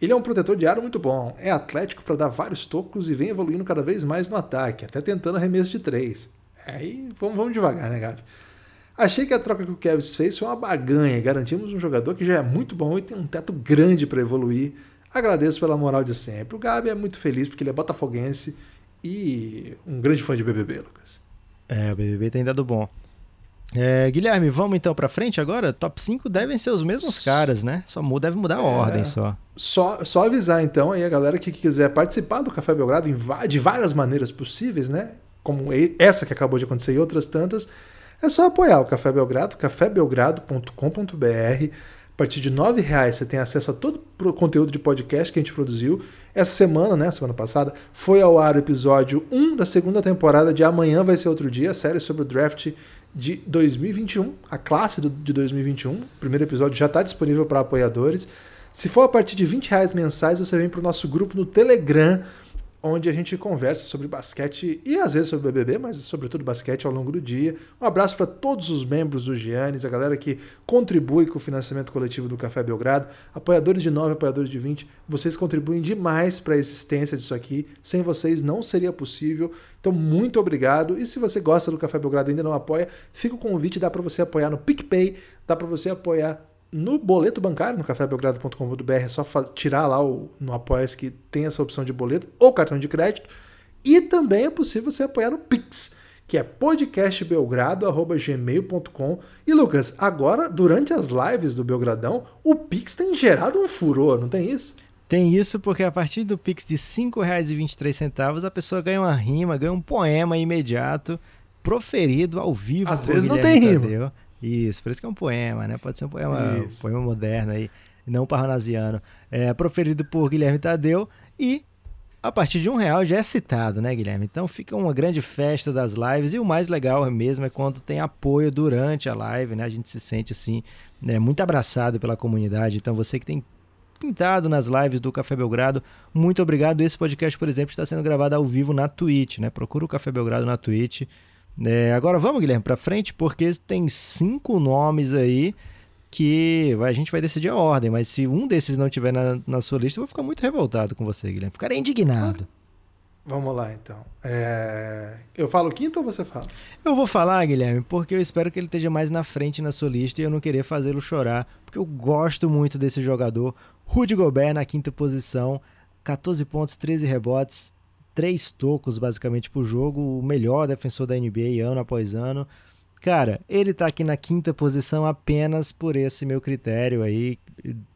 Ele é um protetor de aro muito bom, é atlético para dar vários tocos e vem evoluindo cada vez mais no ataque, até tentando arremesso de três. Aí vamos, vamos devagar, né, Gabi? Achei que a troca que o Kevs fez foi uma baganha. Garantimos um jogador que já é muito bom e tem um teto grande para evoluir. Agradeço pela moral de sempre. O Gabi é muito feliz porque ele é botafoguense e um grande fã de BBB, Lucas. É, o BBB tem dado bom. É, Guilherme, vamos então para frente agora? Top 5 devem ser os mesmos caras, né? Só muda, deve mudar a é, ordem só. só. Só avisar então aí a galera que quiser participar do Café Belgrado de várias maneiras possíveis, né? Como essa que acabou de acontecer e outras tantas é só apoiar o Café Belgrado, cafébelgrado.com.br. A partir de R$ reais você tem acesso a todo o conteúdo de podcast que a gente produziu. Essa semana, né, semana passada, foi ao ar o episódio 1 da segunda temporada de Amanhã Vai Ser Outro Dia, série sobre o draft de 2021, a classe de 2021. O primeiro episódio já está disponível para apoiadores. Se for a partir de 20 reais mensais, você vem para o nosso grupo no Telegram, onde a gente conversa sobre basquete e às vezes sobre BBB, mas sobretudo basquete ao longo do dia. Um abraço para todos os membros do Giannis, a galera que contribui com o financiamento coletivo do Café Belgrado, apoiadores de 9, apoiadores de 20. Vocês contribuem demais para a existência disso aqui. Sem vocês não seria possível. Então, muito obrigado. E se você gosta do Café Belgrado e ainda não apoia, fica o convite, dá para você apoiar no PicPay, dá para você apoiar no boleto bancário, no cafébelgrado.com.br, é só tirar lá o, no apoia que tem essa opção de boleto ou cartão de crédito. E também é possível você apoiar no Pix, que é podcastbelgrado.gmail.com. E Lucas, agora, durante as lives do Belgradão, o Pix tem gerado um furor, não tem isso? Tem isso porque a partir do Pix de R$ 5,23 a pessoa ganha uma rima, ganha um poema imediato, proferido ao vivo. Às vezes não tem Tadeu. rima. Isso, por isso que é um poema, né? Pode ser um poema, um poema moderno aí, não parnasiano. É proferido por Guilherme Tadeu e a partir de um real já é citado, né, Guilherme? Então fica uma grande festa das lives e o mais legal mesmo é quando tem apoio durante a live, né? A gente se sente assim, né, muito abraçado pela comunidade. Então você que tem pintado nas lives do Café Belgrado, muito obrigado. Esse podcast, por exemplo, está sendo gravado ao vivo na Twitch, né? Procura o Café Belgrado na Twitch. É, agora vamos, Guilherme, para frente, porque tem cinco nomes aí que a gente vai decidir a ordem, mas se um desses não tiver na, na sua lista, eu vou ficar muito revoltado com você, Guilherme. Ficarei indignado. Vamos lá, então. É... Eu falo quinto ou você fala? Eu vou falar, Guilherme, porque eu espero que ele esteja mais na frente na sua lista e eu não queria fazê-lo chorar, porque eu gosto muito desse jogador. Rudy Gobert na quinta posição, 14 pontos, 13 rebotes, três tocos basicamente por jogo, o melhor defensor da NBA ano após ano. Cara, ele tá aqui na quinta posição apenas por esse meu critério aí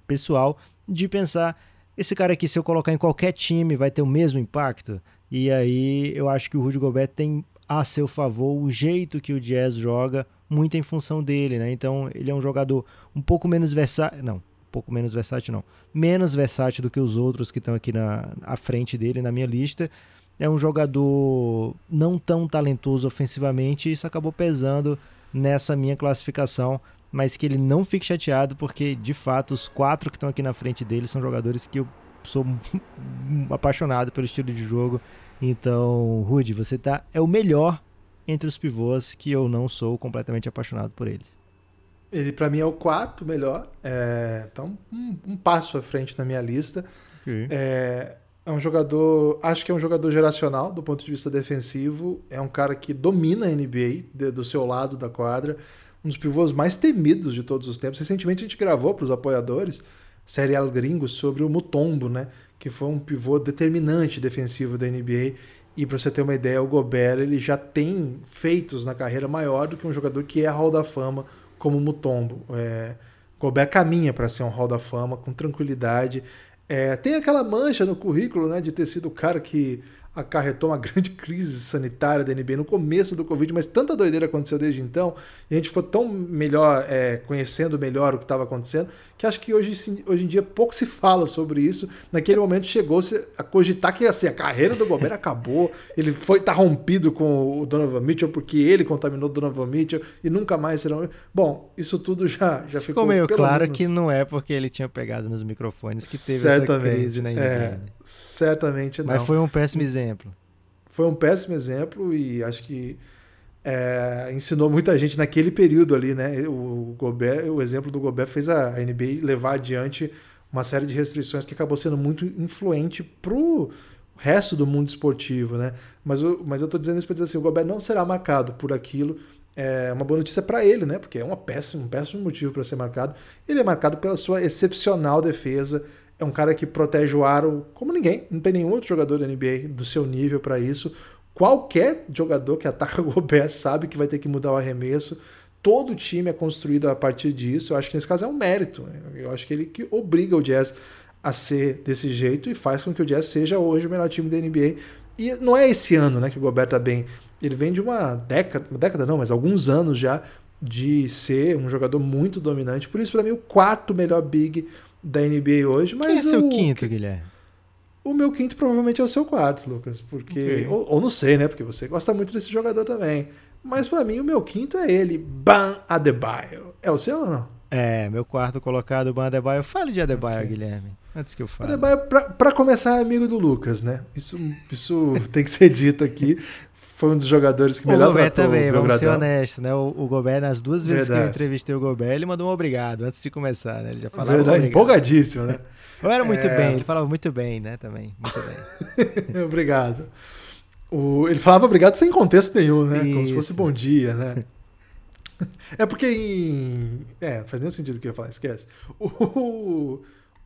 pessoal de pensar esse cara aqui se eu colocar em qualquer time vai ter o mesmo impacto. E aí eu acho que o Rudy Gobert tem a seu favor o jeito que o Jazz joga, muito em função dele, né? Então ele é um jogador um pouco menos versátil, não, pouco menos versátil não, menos versátil do que os outros que estão aqui na à frente dele na minha lista, é um jogador não tão talentoso ofensivamente e isso acabou pesando nessa minha classificação, mas que ele não fique chateado porque de fato os quatro que estão aqui na frente dele são jogadores que eu sou apaixonado pelo estilo de jogo. Então, Rudy, você tá é o melhor entre os pivôs que eu não sou completamente apaixonado por eles. Ele para mim é o quarto melhor. É, então, um, um, passo à frente na minha lista. Okay. É, é um jogador, acho que é um jogador geracional do ponto de vista defensivo. É um cara que domina a NBA de, do seu lado da quadra. Um dos pivôs mais temidos de todos os tempos. Recentemente a gente gravou para os apoiadores Serial Gringo sobre o Mutombo, né? Que foi um pivô determinante defensivo da NBA. E para você ter uma ideia, o Gobert ele já tem feitos na carreira maior do que um jogador que é Hall da Fama como Mutombo. É, Gobert caminha para ser um Hall da Fama com tranquilidade. É, tem aquela mancha no currículo né, de ter sido o cara que acarretou uma grande crise sanitária da NBA no começo do Covid, mas tanta doideira aconteceu desde então, e a gente ficou tão melhor, é, conhecendo melhor o que estava acontecendo, que acho que hoje, hoje em dia pouco se fala sobre isso. Naquele momento chegou-se a cogitar que assim, a carreira do Gobert acabou, ele foi tá rompido com o Donovan Mitchell porque ele contaminou o Donovan Mitchell e nunca mais serão. Bom, isso tudo já, já ficou. Ficou meio claro menos... que não é porque ele tinha pegado nos microfones que teve certamente, essa crise na NBA. É, certamente não. Mas foi um péssimo exemplo. Foi um péssimo exemplo e acho que é, ensinou muita gente naquele período ali, né? O, Gobert, o exemplo do Gobert fez a NBA levar adiante uma série de restrições que acabou sendo muito influente pro resto do mundo esportivo, né? Mas, eu, mas eu tô dizendo isso para dizer assim, o Gobert não será marcado por aquilo. É uma boa notícia para ele, né? Porque é uma péssima, um péssimo motivo para ser marcado. Ele é marcado pela sua excepcional defesa. É um cara que protege o aro como ninguém. Não tem nenhum outro jogador da NBA do seu nível para isso. Qualquer jogador que ataca o Gobert sabe que vai ter que mudar o arremesso. Todo time é construído a partir disso. Eu acho que nesse caso é um mérito. Eu acho que ele que obriga o Jazz a ser desse jeito e faz com que o Jazz seja hoje o melhor time da NBA. E não é esse ano né, que o Gobert tá bem. Ele vem de uma década, uma década não, mas alguns anos já de ser um jogador muito dominante. Por isso, para mim, o quarto melhor big da NBA hoje. Mas Quem é seu quinto, Guilherme? O meu quinto provavelmente é o seu quarto, Lucas, porque okay. ou, ou, não sei, né? Porque você gosta muito desse jogador também. Mas para mim o meu quinto é ele, Ban Adebayo. É o seu ou não? É, meu quarto colocado, Ban Adebayo. Fale de Adebayo, okay. Guilherme, antes que eu fale. Adebayo, pra, pra começar, é amigo do Lucas, né? Isso, isso tem que ser dito aqui. Foi um dos jogadores que melhor o Gobert também, vamos gradão. ser honestos, né? O, o Gobert, nas duas vezes Verdade. que eu entrevistei o Gobert, ele mandou um obrigado antes de começar, né? Ele já falava Verdade, empolgadíssimo, né? Eu era muito é... bem, ele falava muito bem, né, também. Muito bem. obrigado. O, ele falava obrigado sem contexto nenhum, né? Isso. Como se fosse bom dia, né? É porque em. É, faz nenhum sentido o que eu ia falar, esquece. O,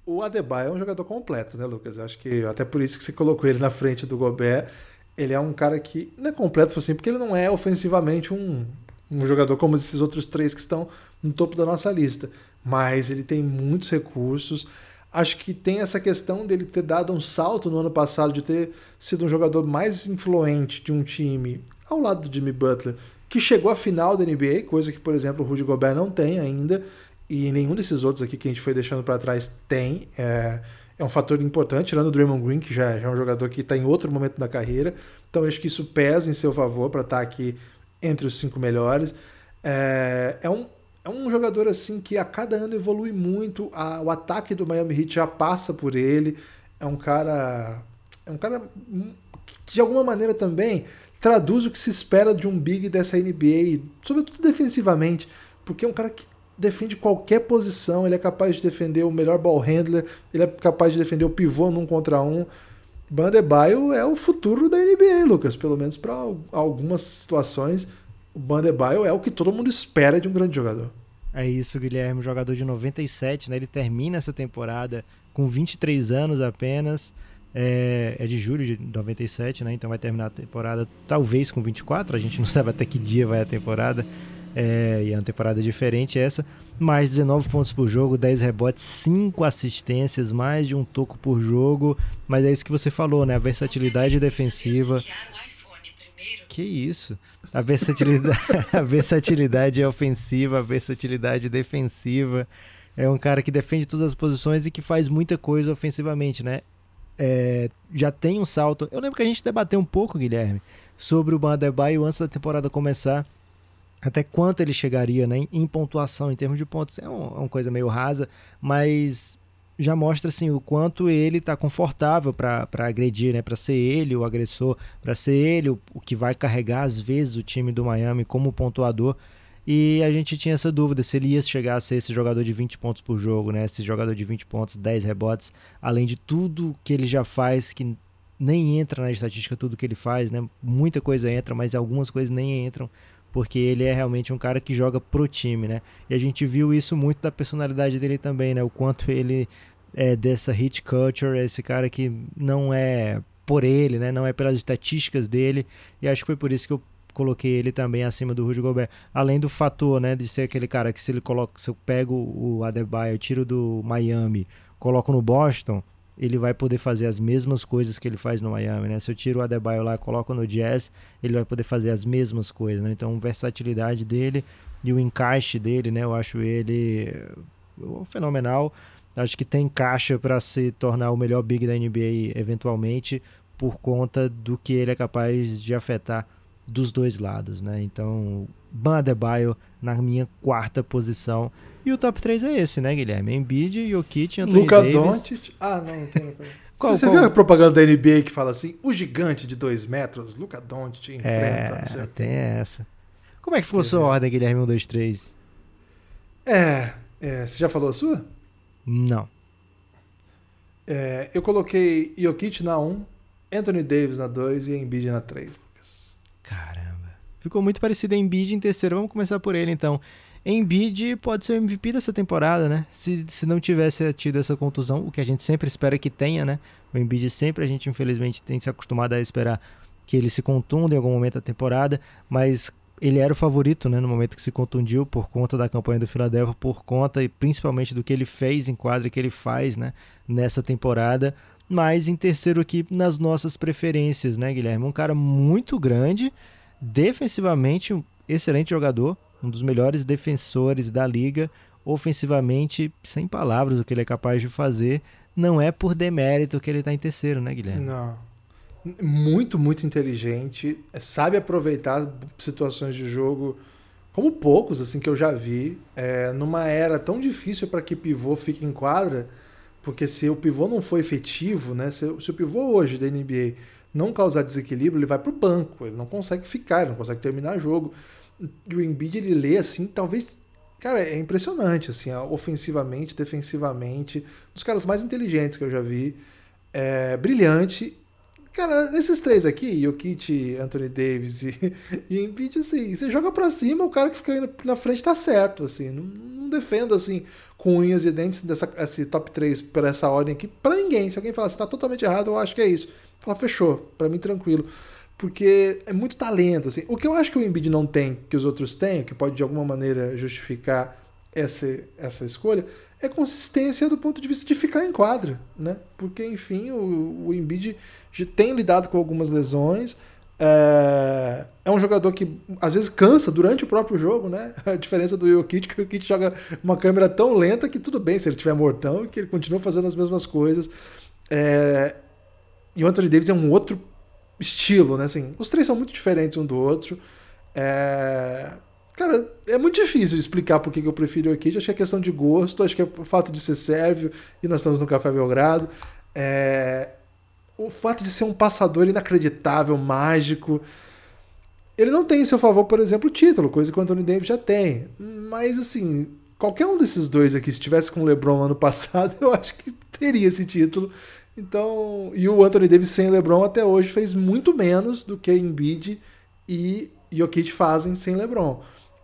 o Adebayo é um jogador completo, né, Lucas? Acho que até por isso que você colocou ele na frente do Gobert. Ele é um cara que não é completo assim, porque ele não é ofensivamente um, um jogador como esses outros três que estão no topo da nossa lista. Mas ele tem muitos recursos. Acho que tem essa questão dele ter dado um salto no ano passado, de ter sido um jogador mais influente de um time ao lado do Jimmy Butler, que chegou à final da NBA, coisa que, por exemplo, o Rudy Gobert não tem ainda, e nenhum desses outros aqui que a gente foi deixando para trás tem. É, é um fator importante, tirando o Draymond Green, que já, já é um jogador que está em outro momento da carreira. Então acho que isso pesa em seu favor para estar tá aqui entre os cinco melhores. É, é um, é um jogador assim que a cada ano evolui muito. A, o ataque do Miami Heat já passa por ele. É um cara. É um cara que de alguma maneira também traduz o que se espera de um big dessa NBA, sobretudo defensivamente, porque é um cara que defende qualquer posição, ele é capaz de defender o melhor ball handler, ele é capaz de defender o pivô num contra um. Bandebaio é o futuro da NBA, Lucas, pelo menos para algumas situações o Bandebaio é o que todo mundo espera de um grande jogador. É isso, Guilherme, jogador de 97, né? Ele termina essa temporada com 23 anos apenas. É, é, de julho de 97, né? Então vai terminar a temporada talvez com 24. A gente não sabe até que dia vai a temporada. É, e é uma temporada diferente essa. Mais 19 pontos por jogo, 10 rebotes, 5 assistências, mais de um toco por jogo. Mas é isso que você falou, né? A versatilidade defensiva. Que isso? A versatilidade, a versatilidade é ofensiva, a versatilidade defensiva. É um cara que defende todas as posições e que faz muita coisa ofensivamente, né? É, já tem um salto. Eu lembro que a gente debateu um pouco, Guilherme, sobre o Bandebaio antes da temporada começar. Até quanto ele chegaria né, em pontuação, em termos de pontos. É, um, é uma coisa meio rasa, mas já mostra assim o quanto ele está confortável para agredir, né? Para ser ele o agressor, para ser ele o, o, que vai carregar às vezes o time do Miami como pontuador. E a gente tinha essa dúvida se ele ia chegar a ser esse jogador de 20 pontos por jogo, né? Esse jogador de 20 pontos, 10 rebotes, além de tudo que ele já faz, que nem entra na estatística tudo que ele faz, né? Muita coisa entra, mas algumas coisas nem entram, porque ele é realmente um cara que joga pro time, né? E a gente viu isso muito da personalidade dele também, né? O quanto ele é dessa hit culture, esse cara que não é por ele, né? Não é pelas estatísticas dele. E acho que foi por isso que eu coloquei ele também acima do Rudy Gobert. Além do fator, né, de ser aquele cara que se ele coloca, se eu pego o Adebayo, tiro do Miami, coloco no Boston, ele vai poder fazer as mesmas coisas que ele faz no Miami, né? Se eu tiro o Adebayo lá, coloco no Jazz, ele vai poder fazer as mesmas coisas, né? Então, a versatilidade dele e o encaixe dele, né? Eu acho ele fenomenal. Acho que tem caixa para se tornar o melhor big da NBA eventualmente por conta do que ele é capaz de afetar dos dois lados, né? Então, Ban Adebayo na minha quarta posição. E o top 3 é esse, né, Guilherme? Embiid, Jokic, Anthony Luca Davis. Doncic. Ah, não, não tem. Qual, você, qual? viu a propaganda da NBA que fala assim, o gigante de 2 metros, Luca Doncic enfrenta, é, tem essa. Como é que ficou sua ordem, Guilherme? 1, 2, 3. É, é, você já falou a sua? Não. É, eu coloquei Jokic na 1, Anthony Davis na 2 e Embiid na 3. Caramba. Ficou muito parecido em Embiid em terceiro. Vamos começar por ele então. Embiid pode ser o MVP dessa temporada, né? Se, se não tivesse tido essa contusão, o que a gente sempre espera que tenha, né? O Embiid sempre a gente infelizmente tem se acostumado a esperar que ele se contunda em algum momento da temporada, mas ele era o favorito, né, no momento que se contundiu por conta da campanha do Philadelphia, por conta e principalmente do que ele fez em quadra, que ele faz, né, nessa temporada mas em terceiro aqui nas nossas preferências, né, Guilherme? Um cara muito grande, defensivamente um excelente jogador, um dos melhores defensores da liga, ofensivamente sem palavras o que ele é capaz de fazer. Não é por demérito que ele está em terceiro, né, Guilherme? Não. Muito, muito inteligente, sabe aproveitar situações de jogo como poucos assim que eu já vi, é, numa era tão difícil para que pivô fique em quadra porque se o pivô não for efetivo, né? Se, se o pivô hoje da NBA não causar desequilíbrio, ele vai para o banco. Ele não consegue ficar, ele não consegue terminar jogo. E o Embiid ele lê assim, talvez. Cara, é impressionante, assim, ofensivamente, defensivamente. Um dos caras mais inteligentes que eu já vi. É, brilhante. Cara, esses três aqui, Jokic, Anthony Davis e, e Embiid, assim, você joga para cima, o cara que fica na frente tá certo, assim. Não, não defendo, assim, com unhas e dentes dessa, esse top 3 por essa ordem aqui para ninguém. Se alguém falar assim, tá totalmente errado, eu acho que é isso. Fala, fechou, para mim tranquilo. Porque é muito talento, assim. O que eu acho que o Embiid não tem, que os outros têm, que pode de alguma maneira justificar essa, essa escolha, é consistência do ponto de vista de ficar em quadra, né? Porque, enfim, o, o Embiid tem lidado com algumas lesões, é, é, um jogador que às vezes cansa durante o próprio jogo, né? A diferença do Jokic, que o Jokic joga uma câmera tão lenta que tudo bem se ele tiver mortão, que ele continua fazendo as mesmas coisas. É, e o Anthony Davis é um outro estilo, né? Assim, os três são muito diferentes um do outro. É, cara, é muito difícil explicar por que eu prefiro Jokic. Acho que é questão de gosto, acho que é o fato de ser sérvio e nós estamos no Café Belgrado. É, o fato de ser um passador inacreditável, mágico. Ele não tem em seu favor, por exemplo, o título, coisa que o Anthony Davis já tem. Mas, assim, qualquer um desses dois aqui, se tivesse com o LeBron ano passado, eu acho que teria esse título. Então, e o Anthony Davis sem LeBron até hoje fez muito menos do que Embiid e Jokic fazem sem LeBron.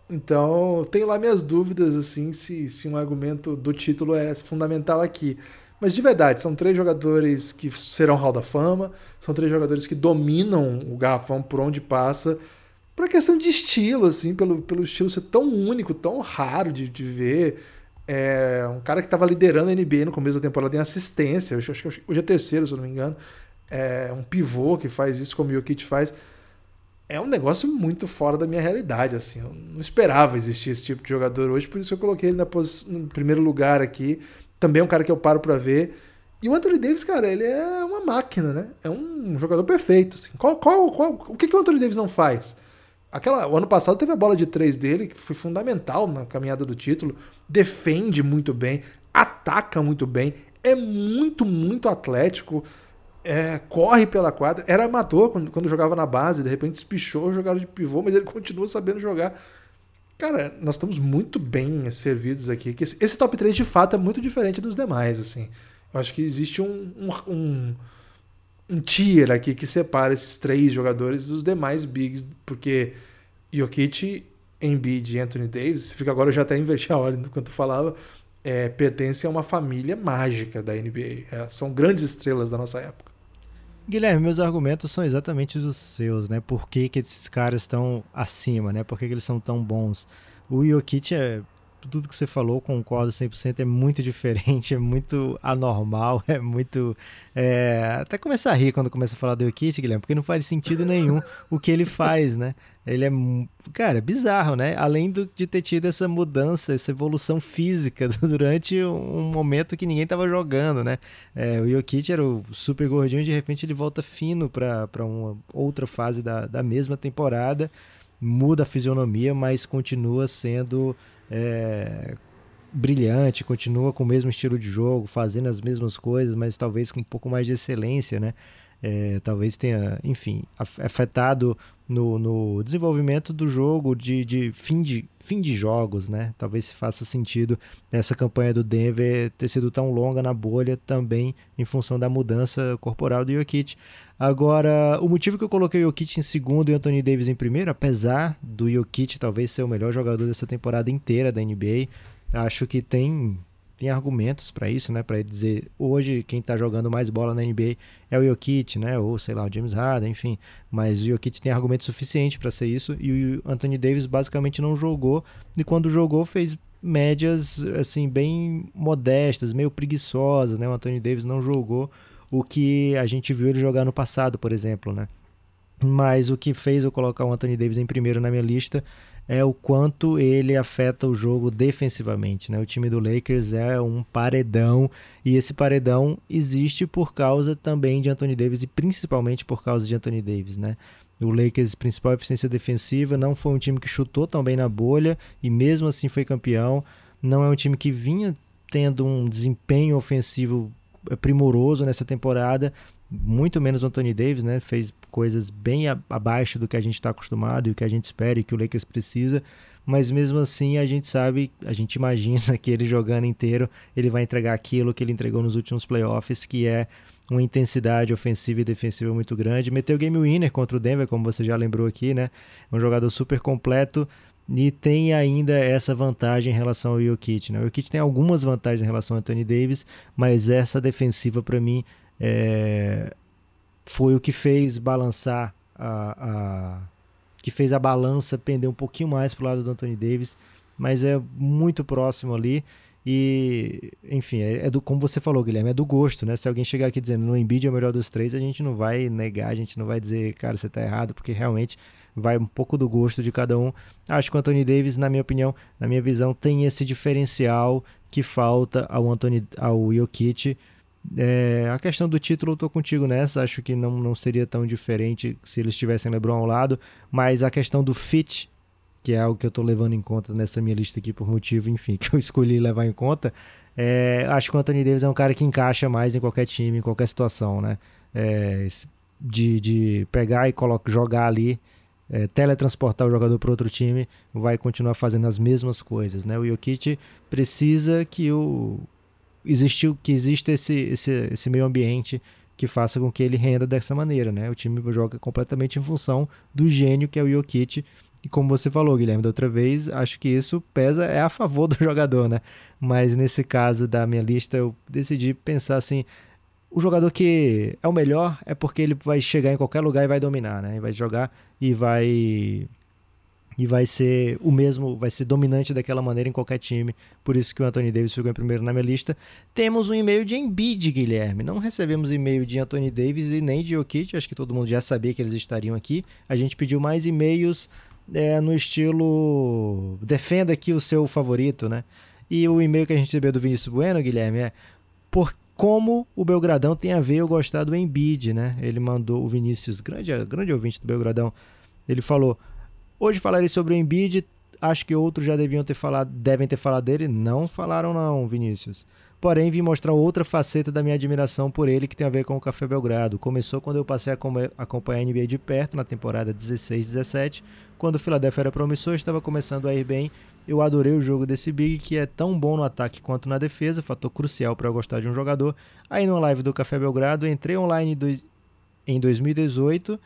Então, tenho lá minhas dúvidas assim se, se um argumento do título é fundamental aqui. Mas de verdade, são três jogadores que serão Hall da Fama, são três jogadores que dominam o garrafão por onde passa, por questão de estilo, assim, pelo, pelo estilo ser tão único, tão raro de, de ver. É um cara que estava liderando a NBA no começo da temporada em assistência, acho, que hoje é terceiro, se eu não me engano. É um pivô que faz isso como o Jokic faz. É um negócio muito fora da minha realidade, assim. Eu não esperava existir esse tipo de jogador hoje, por isso eu coloquei ele na no primeiro lugar aqui também é um cara que eu paro para ver. E o Anthony Davis, cara, ele é uma máquina, né? É um jogador perfeito. Assim. Qual, qual, qual, o que, que o Anthony Davis não faz? Aquela, o ano passado teve a bola de três dele, que foi fundamental na caminhada do título. Defende muito bem, ataca muito bem, é muito, muito atlético, é, corre pela quadra. Era amador quando, quando jogava na base, de repente espichou, jogaram de pivô, mas ele continua sabendo jogar. Cara, nós estamos muito bem servidos aqui. Que esse top 3 de fato é muito diferente dos demais, assim. Eu acho que existe um, um, um, um tier aqui que separa esses três jogadores dos demais bigs, porque Jokic, Embiid e Anthony Davis, fica agora eu já até inverti a ordem enquanto falava, é, pertencem a uma família mágica da NBA. É, são grandes estrelas da nossa época. Guilherme, meus argumentos são exatamente os seus, né? Por que, que esses caras estão acima, né? Por que, que eles são tão bons? O Jokic é tudo que você falou, concordo 100%, é muito diferente, é muito anormal, é muito... É... Até começar a rir quando começa a falar do Jokic, Guilherme, porque não faz sentido nenhum o que ele faz, né? Ele é, cara, bizarro, né? Além do, de ter tido essa mudança, essa evolução física durante um momento que ninguém tava jogando, né? É, o Jokic era o super gordinho e de repente ele volta fino para uma outra fase da, da mesma temporada, muda a fisionomia, mas continua sendo é, brilhante, continua com o mesmo estilo de jogo, fazendo as mesmas coisas, mas talvez com um pouco mais de excelência, né? É, talvez tenha, enfim, afetado no, no desenvolvimento do jogo de, de, fim de fim de jogos, né? Talvez faça sentido essa campanha do Denver ter sido tão longa na bolha também em função da mudança corporal do Jokic. Agora, o motivo que eu coloquei o Jokic em segundo e o Anthony Davis em primeiro, apesar do Jokic talvez ser o melhor jogador dessa temporada inteira da NBA, acho que tem tem argumentos para isso, né? Para dizer hoje quem está jogando mais bola na NBA é o Jokic, né? Ou sei lá, o James Harden, enfim. Mas o Jokic tem argumento suficiente para ser isso e o Anthony Davis basicamente não jogou e quando jogou fez médias assim bem modestas, meio preguiçosas, né? O Anthony Davis não jogou o que a gente viu ele jogar no passado, por exemplo, né? Mas o que fez eu colocar o Anthony Davis em primeiro na minha lista é o quanto ele afeta o jogo defensivamente. Né? O time do Lakers é um paredão e esse paredão existe por causa também de Anthony Davis e principalmente por causa de Anthony Davis. Né? O Lakers, principal eficiência defensiva, não foi um time que chutou tão bem na bolha e mesmo assim foi campeão. Não é um time que vinha tendo um desempenho ofensivo primoroso nessa temporada, muito menos o Anthony Davis, né? Fez coisas bem abaixo do que a gente está acostumado e o que a gente espera e que o Lakers precisa. Mas mesmo assim a gente sabe, a gente imagina que ele jogando inteiro, ele vai entregar aquilo que ele entregou nos últimos playoffs, que é uma intensidade ofensiva e defensiva muito grande. Meteu game winner contra o Denver, como você já lembrou aqui, né? Um jogador super completo e tem ainda essa vantagem em relação ao Jokic, né? O Jokic tem algumas vantagens em relação ao Anthony Davis, mas essa defensiva para mim é, foi o que fez balançar a, a, que fez a balança pender um pouquinho mais pro lado do Anthony Davis, mas é muito próximo ali e enfim, é, é, do como você falou, Guilherme, é do gosto, né? Se alguém chegar aqui dizendo no Embiid é o melhor dos três, a gente não vai negar, a gente não vai dizer, cara, você tá errado, porque realmente vai um pouco do gosto de cada um. Acho que o Anthony Davis, na minha opinião, na minha visão, tem esse diferencial que falta ao Anthony ao Jokic é, a questão do título, eu tô contigo nessa. Acho que não, não seria tão diferente se eles tivessem LeBron ao lado. Mas a questão do fit, que é algo que eu tô levando em conta nessa minha lista aqui por motivo, enfim, que eu escolhi levar em conta. É, acho que o Anthony Davis é um cara que encaixa mais em qualquer time, em qualquer situação, né? É, de, de pegar e colocar, jogar ali, é, teletransportar o jogador para outro time, vai continuar fazendo as mesmas coisas, né? O Jokic precisa que o, existiu que existe esse, esse, esse meio ambiente que faça com que ele renda dessa maneira, né? O time joga completamente em função do gênio que é o Jokic. E como você falou, Guilherme, da outra vez, acho que isso pesa é a favor do jogador, né? Mas nesse caso da minha lista, eu decidi pensar assim, o jogador que é o melhor é porque ele vai chegar em qualquer lugar e vai dominar, né? Vai jogar e vai e vai ser o mesmo, vai ser dominante daquela maneira em qualquer time. Por isso que o Anthony Davis ficou em primeiro na minha lista. Temos um e-mail de Embiid, Guilherme. Não recebemos e-mail de Anthony Davis e nem de Jokic. Acho que todo mundo já sabia que eles estariam aqui. A gente pediu mais e-mails é, no estilo defenda aqui o seu favorito, né? E o e-mail que a gente recebeu do Vinícius Bueno, Guilherme, é por como o Belgradão tem a ver eu gostar do Embiid, né? Ele mandou o Vinícius, grande, grande ouvinte do Belgradão, ele falou Hoje falarei sobre o Embiid. Acho que outros já deviam ter falado, devem ter falado dele. Não falaram não, Vinícius. Porém, vim mostrar outra faceta da minha admiração por ele que tem a ver com o Café Belgrado. Começou quando eu passei a acompanhar a NBA de perto, na temporada 16-17, quando o Philadelphia era promissor, estava começando a ir bem. Eu adorei o jogo desse Big, que é tão bom no ataque quanto na defesa, fator crucial para eu gostar de um jogador. Aí, numa live do Café Belgrado, entrei online do... em 2018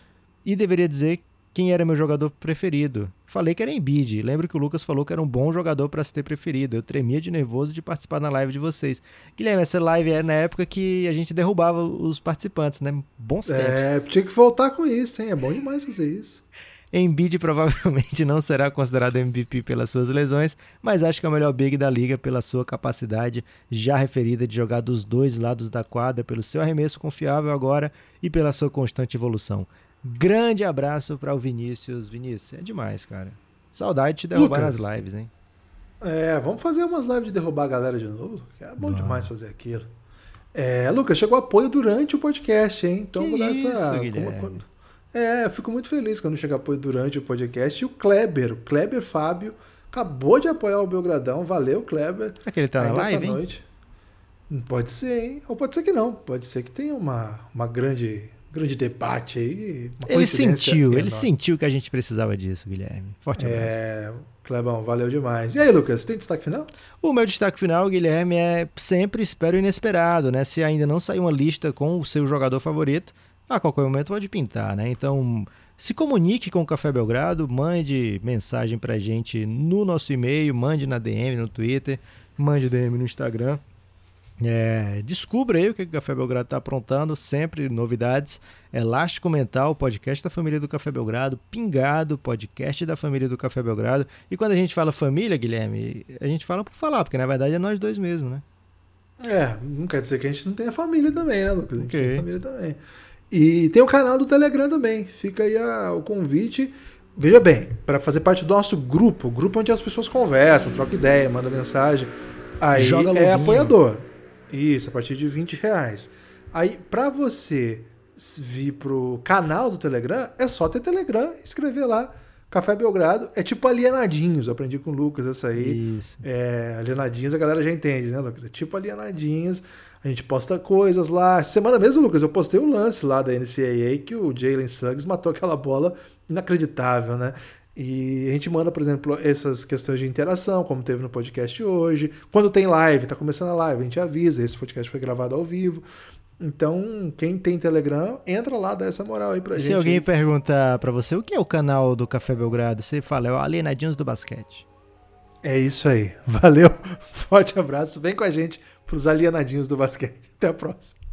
e deveria dizer quem era meu jogador preferido. Falei que era Embiid. Lembro que o Lucas falou que era um bom jogador para se ter preferido. Eu tremia de nervoso de participar na live de vocês. Guilherme, essa live é na época que a gente derrubava os participantes, né? Bons tempos. É, tinha que voltar com isso, hein? É bom demais fazer isso. Embiid provavelmente não será considerado MVP pelas suas lesões, mas acho que é o melhor big da liga pela sua capacidade já referida de jogar dos dois lados da quadra, pelo seu arremesso confiável agora e pela sua constante evolução. Grande abraço para o Vinícius. Vinícius, é demais, cara. Saudade de te derrubar Lucas, nas lives, hein? É, vamos fazer umas lives de derrubar a galera de novo. É bom demais fazer aquilo. É, Lucas, chegou apoio durante o podcast, hein? Então que vou dar isso, essa. Guilherme? É, eu fico muito feliz quando chega apoio durante o podcast. E o Kleber, o Kleber Fábio, acabou de apoiar o Belgradão. Valeu, Kleber. É que ele tá na live, noite. Pode ser, hein? Ou pode ser que não. Pode ser que tenha uma, uma grande grande debate aí. Ele sentiu, enorme. ele sentiu que a gente precisava disso, Guilherme. Forte abraço. É, Clebão, valeu demais. E aí, Lucas, tem destaque final? O meu destaque final, Guilherme, é sempre espero inesperado, né? Se ainda não saiu uma lista com o seu jogador favorito, a qualquer momento pode pintar, né? Então, se comunique com o Café Belgrado, mande mensagem pra gente no nosso e-mail, mande na DM no Twitter, mande DM no Instagram. É, descubra aí o que o Café Belgrado está aprontando, sempre novidades. Elástico Mental, podcast da família do Café Belgrado, Pingado, podcast da família do Café Belgrado. E quando a gente fala família, Guilherme, a gente fala por falar, porque na verdade é nós dois mesmo, né? É, não quer dizer que a gente não tenha família também, né, Lucas? A gente okay. tem família também. E tem o canal do Telegram também. Fica aí a, o convite. Veja bem, para fazer parte do nosso grupo, grupo onde as pessoas conversam, trocam ideia, mandam mensagem. Aí Joga é apoiador. Isso, a partir de 20 reais. Aí, para você vir pro canal do Telegram, é só ter Telegram e escrever lá. Café Belgrado é tipo alienadinhos. Eu aprendi com o Lucas essa aí. Isso. É, alienadinhos a galera já entende, né, Lucas? É tipo alienadinhos. A gente posta coisas lá. Semana mesmo, Lucas, eu postei o lance lá da NCAA que o Jalen Suggs matou aquela bola inacreditável, né? E a gente manda, por exemplo, essas questões de interação, como teve no podcast hoje. Quando tem live, tá começando a live, a gente avisa. Esse podcast foi gravado ao vivo. Então, quem tem Telegram, entra lá, dá essa moral aí pra Se gente. Se alguém perguntar para você o que é o canal do Café Belgrado, você fala, é o Alienadinhos do Basquete. É isso aí. Valeu, forte abraço. Vem com a gente pros Alienadinhos do Basquete. Até a próxima.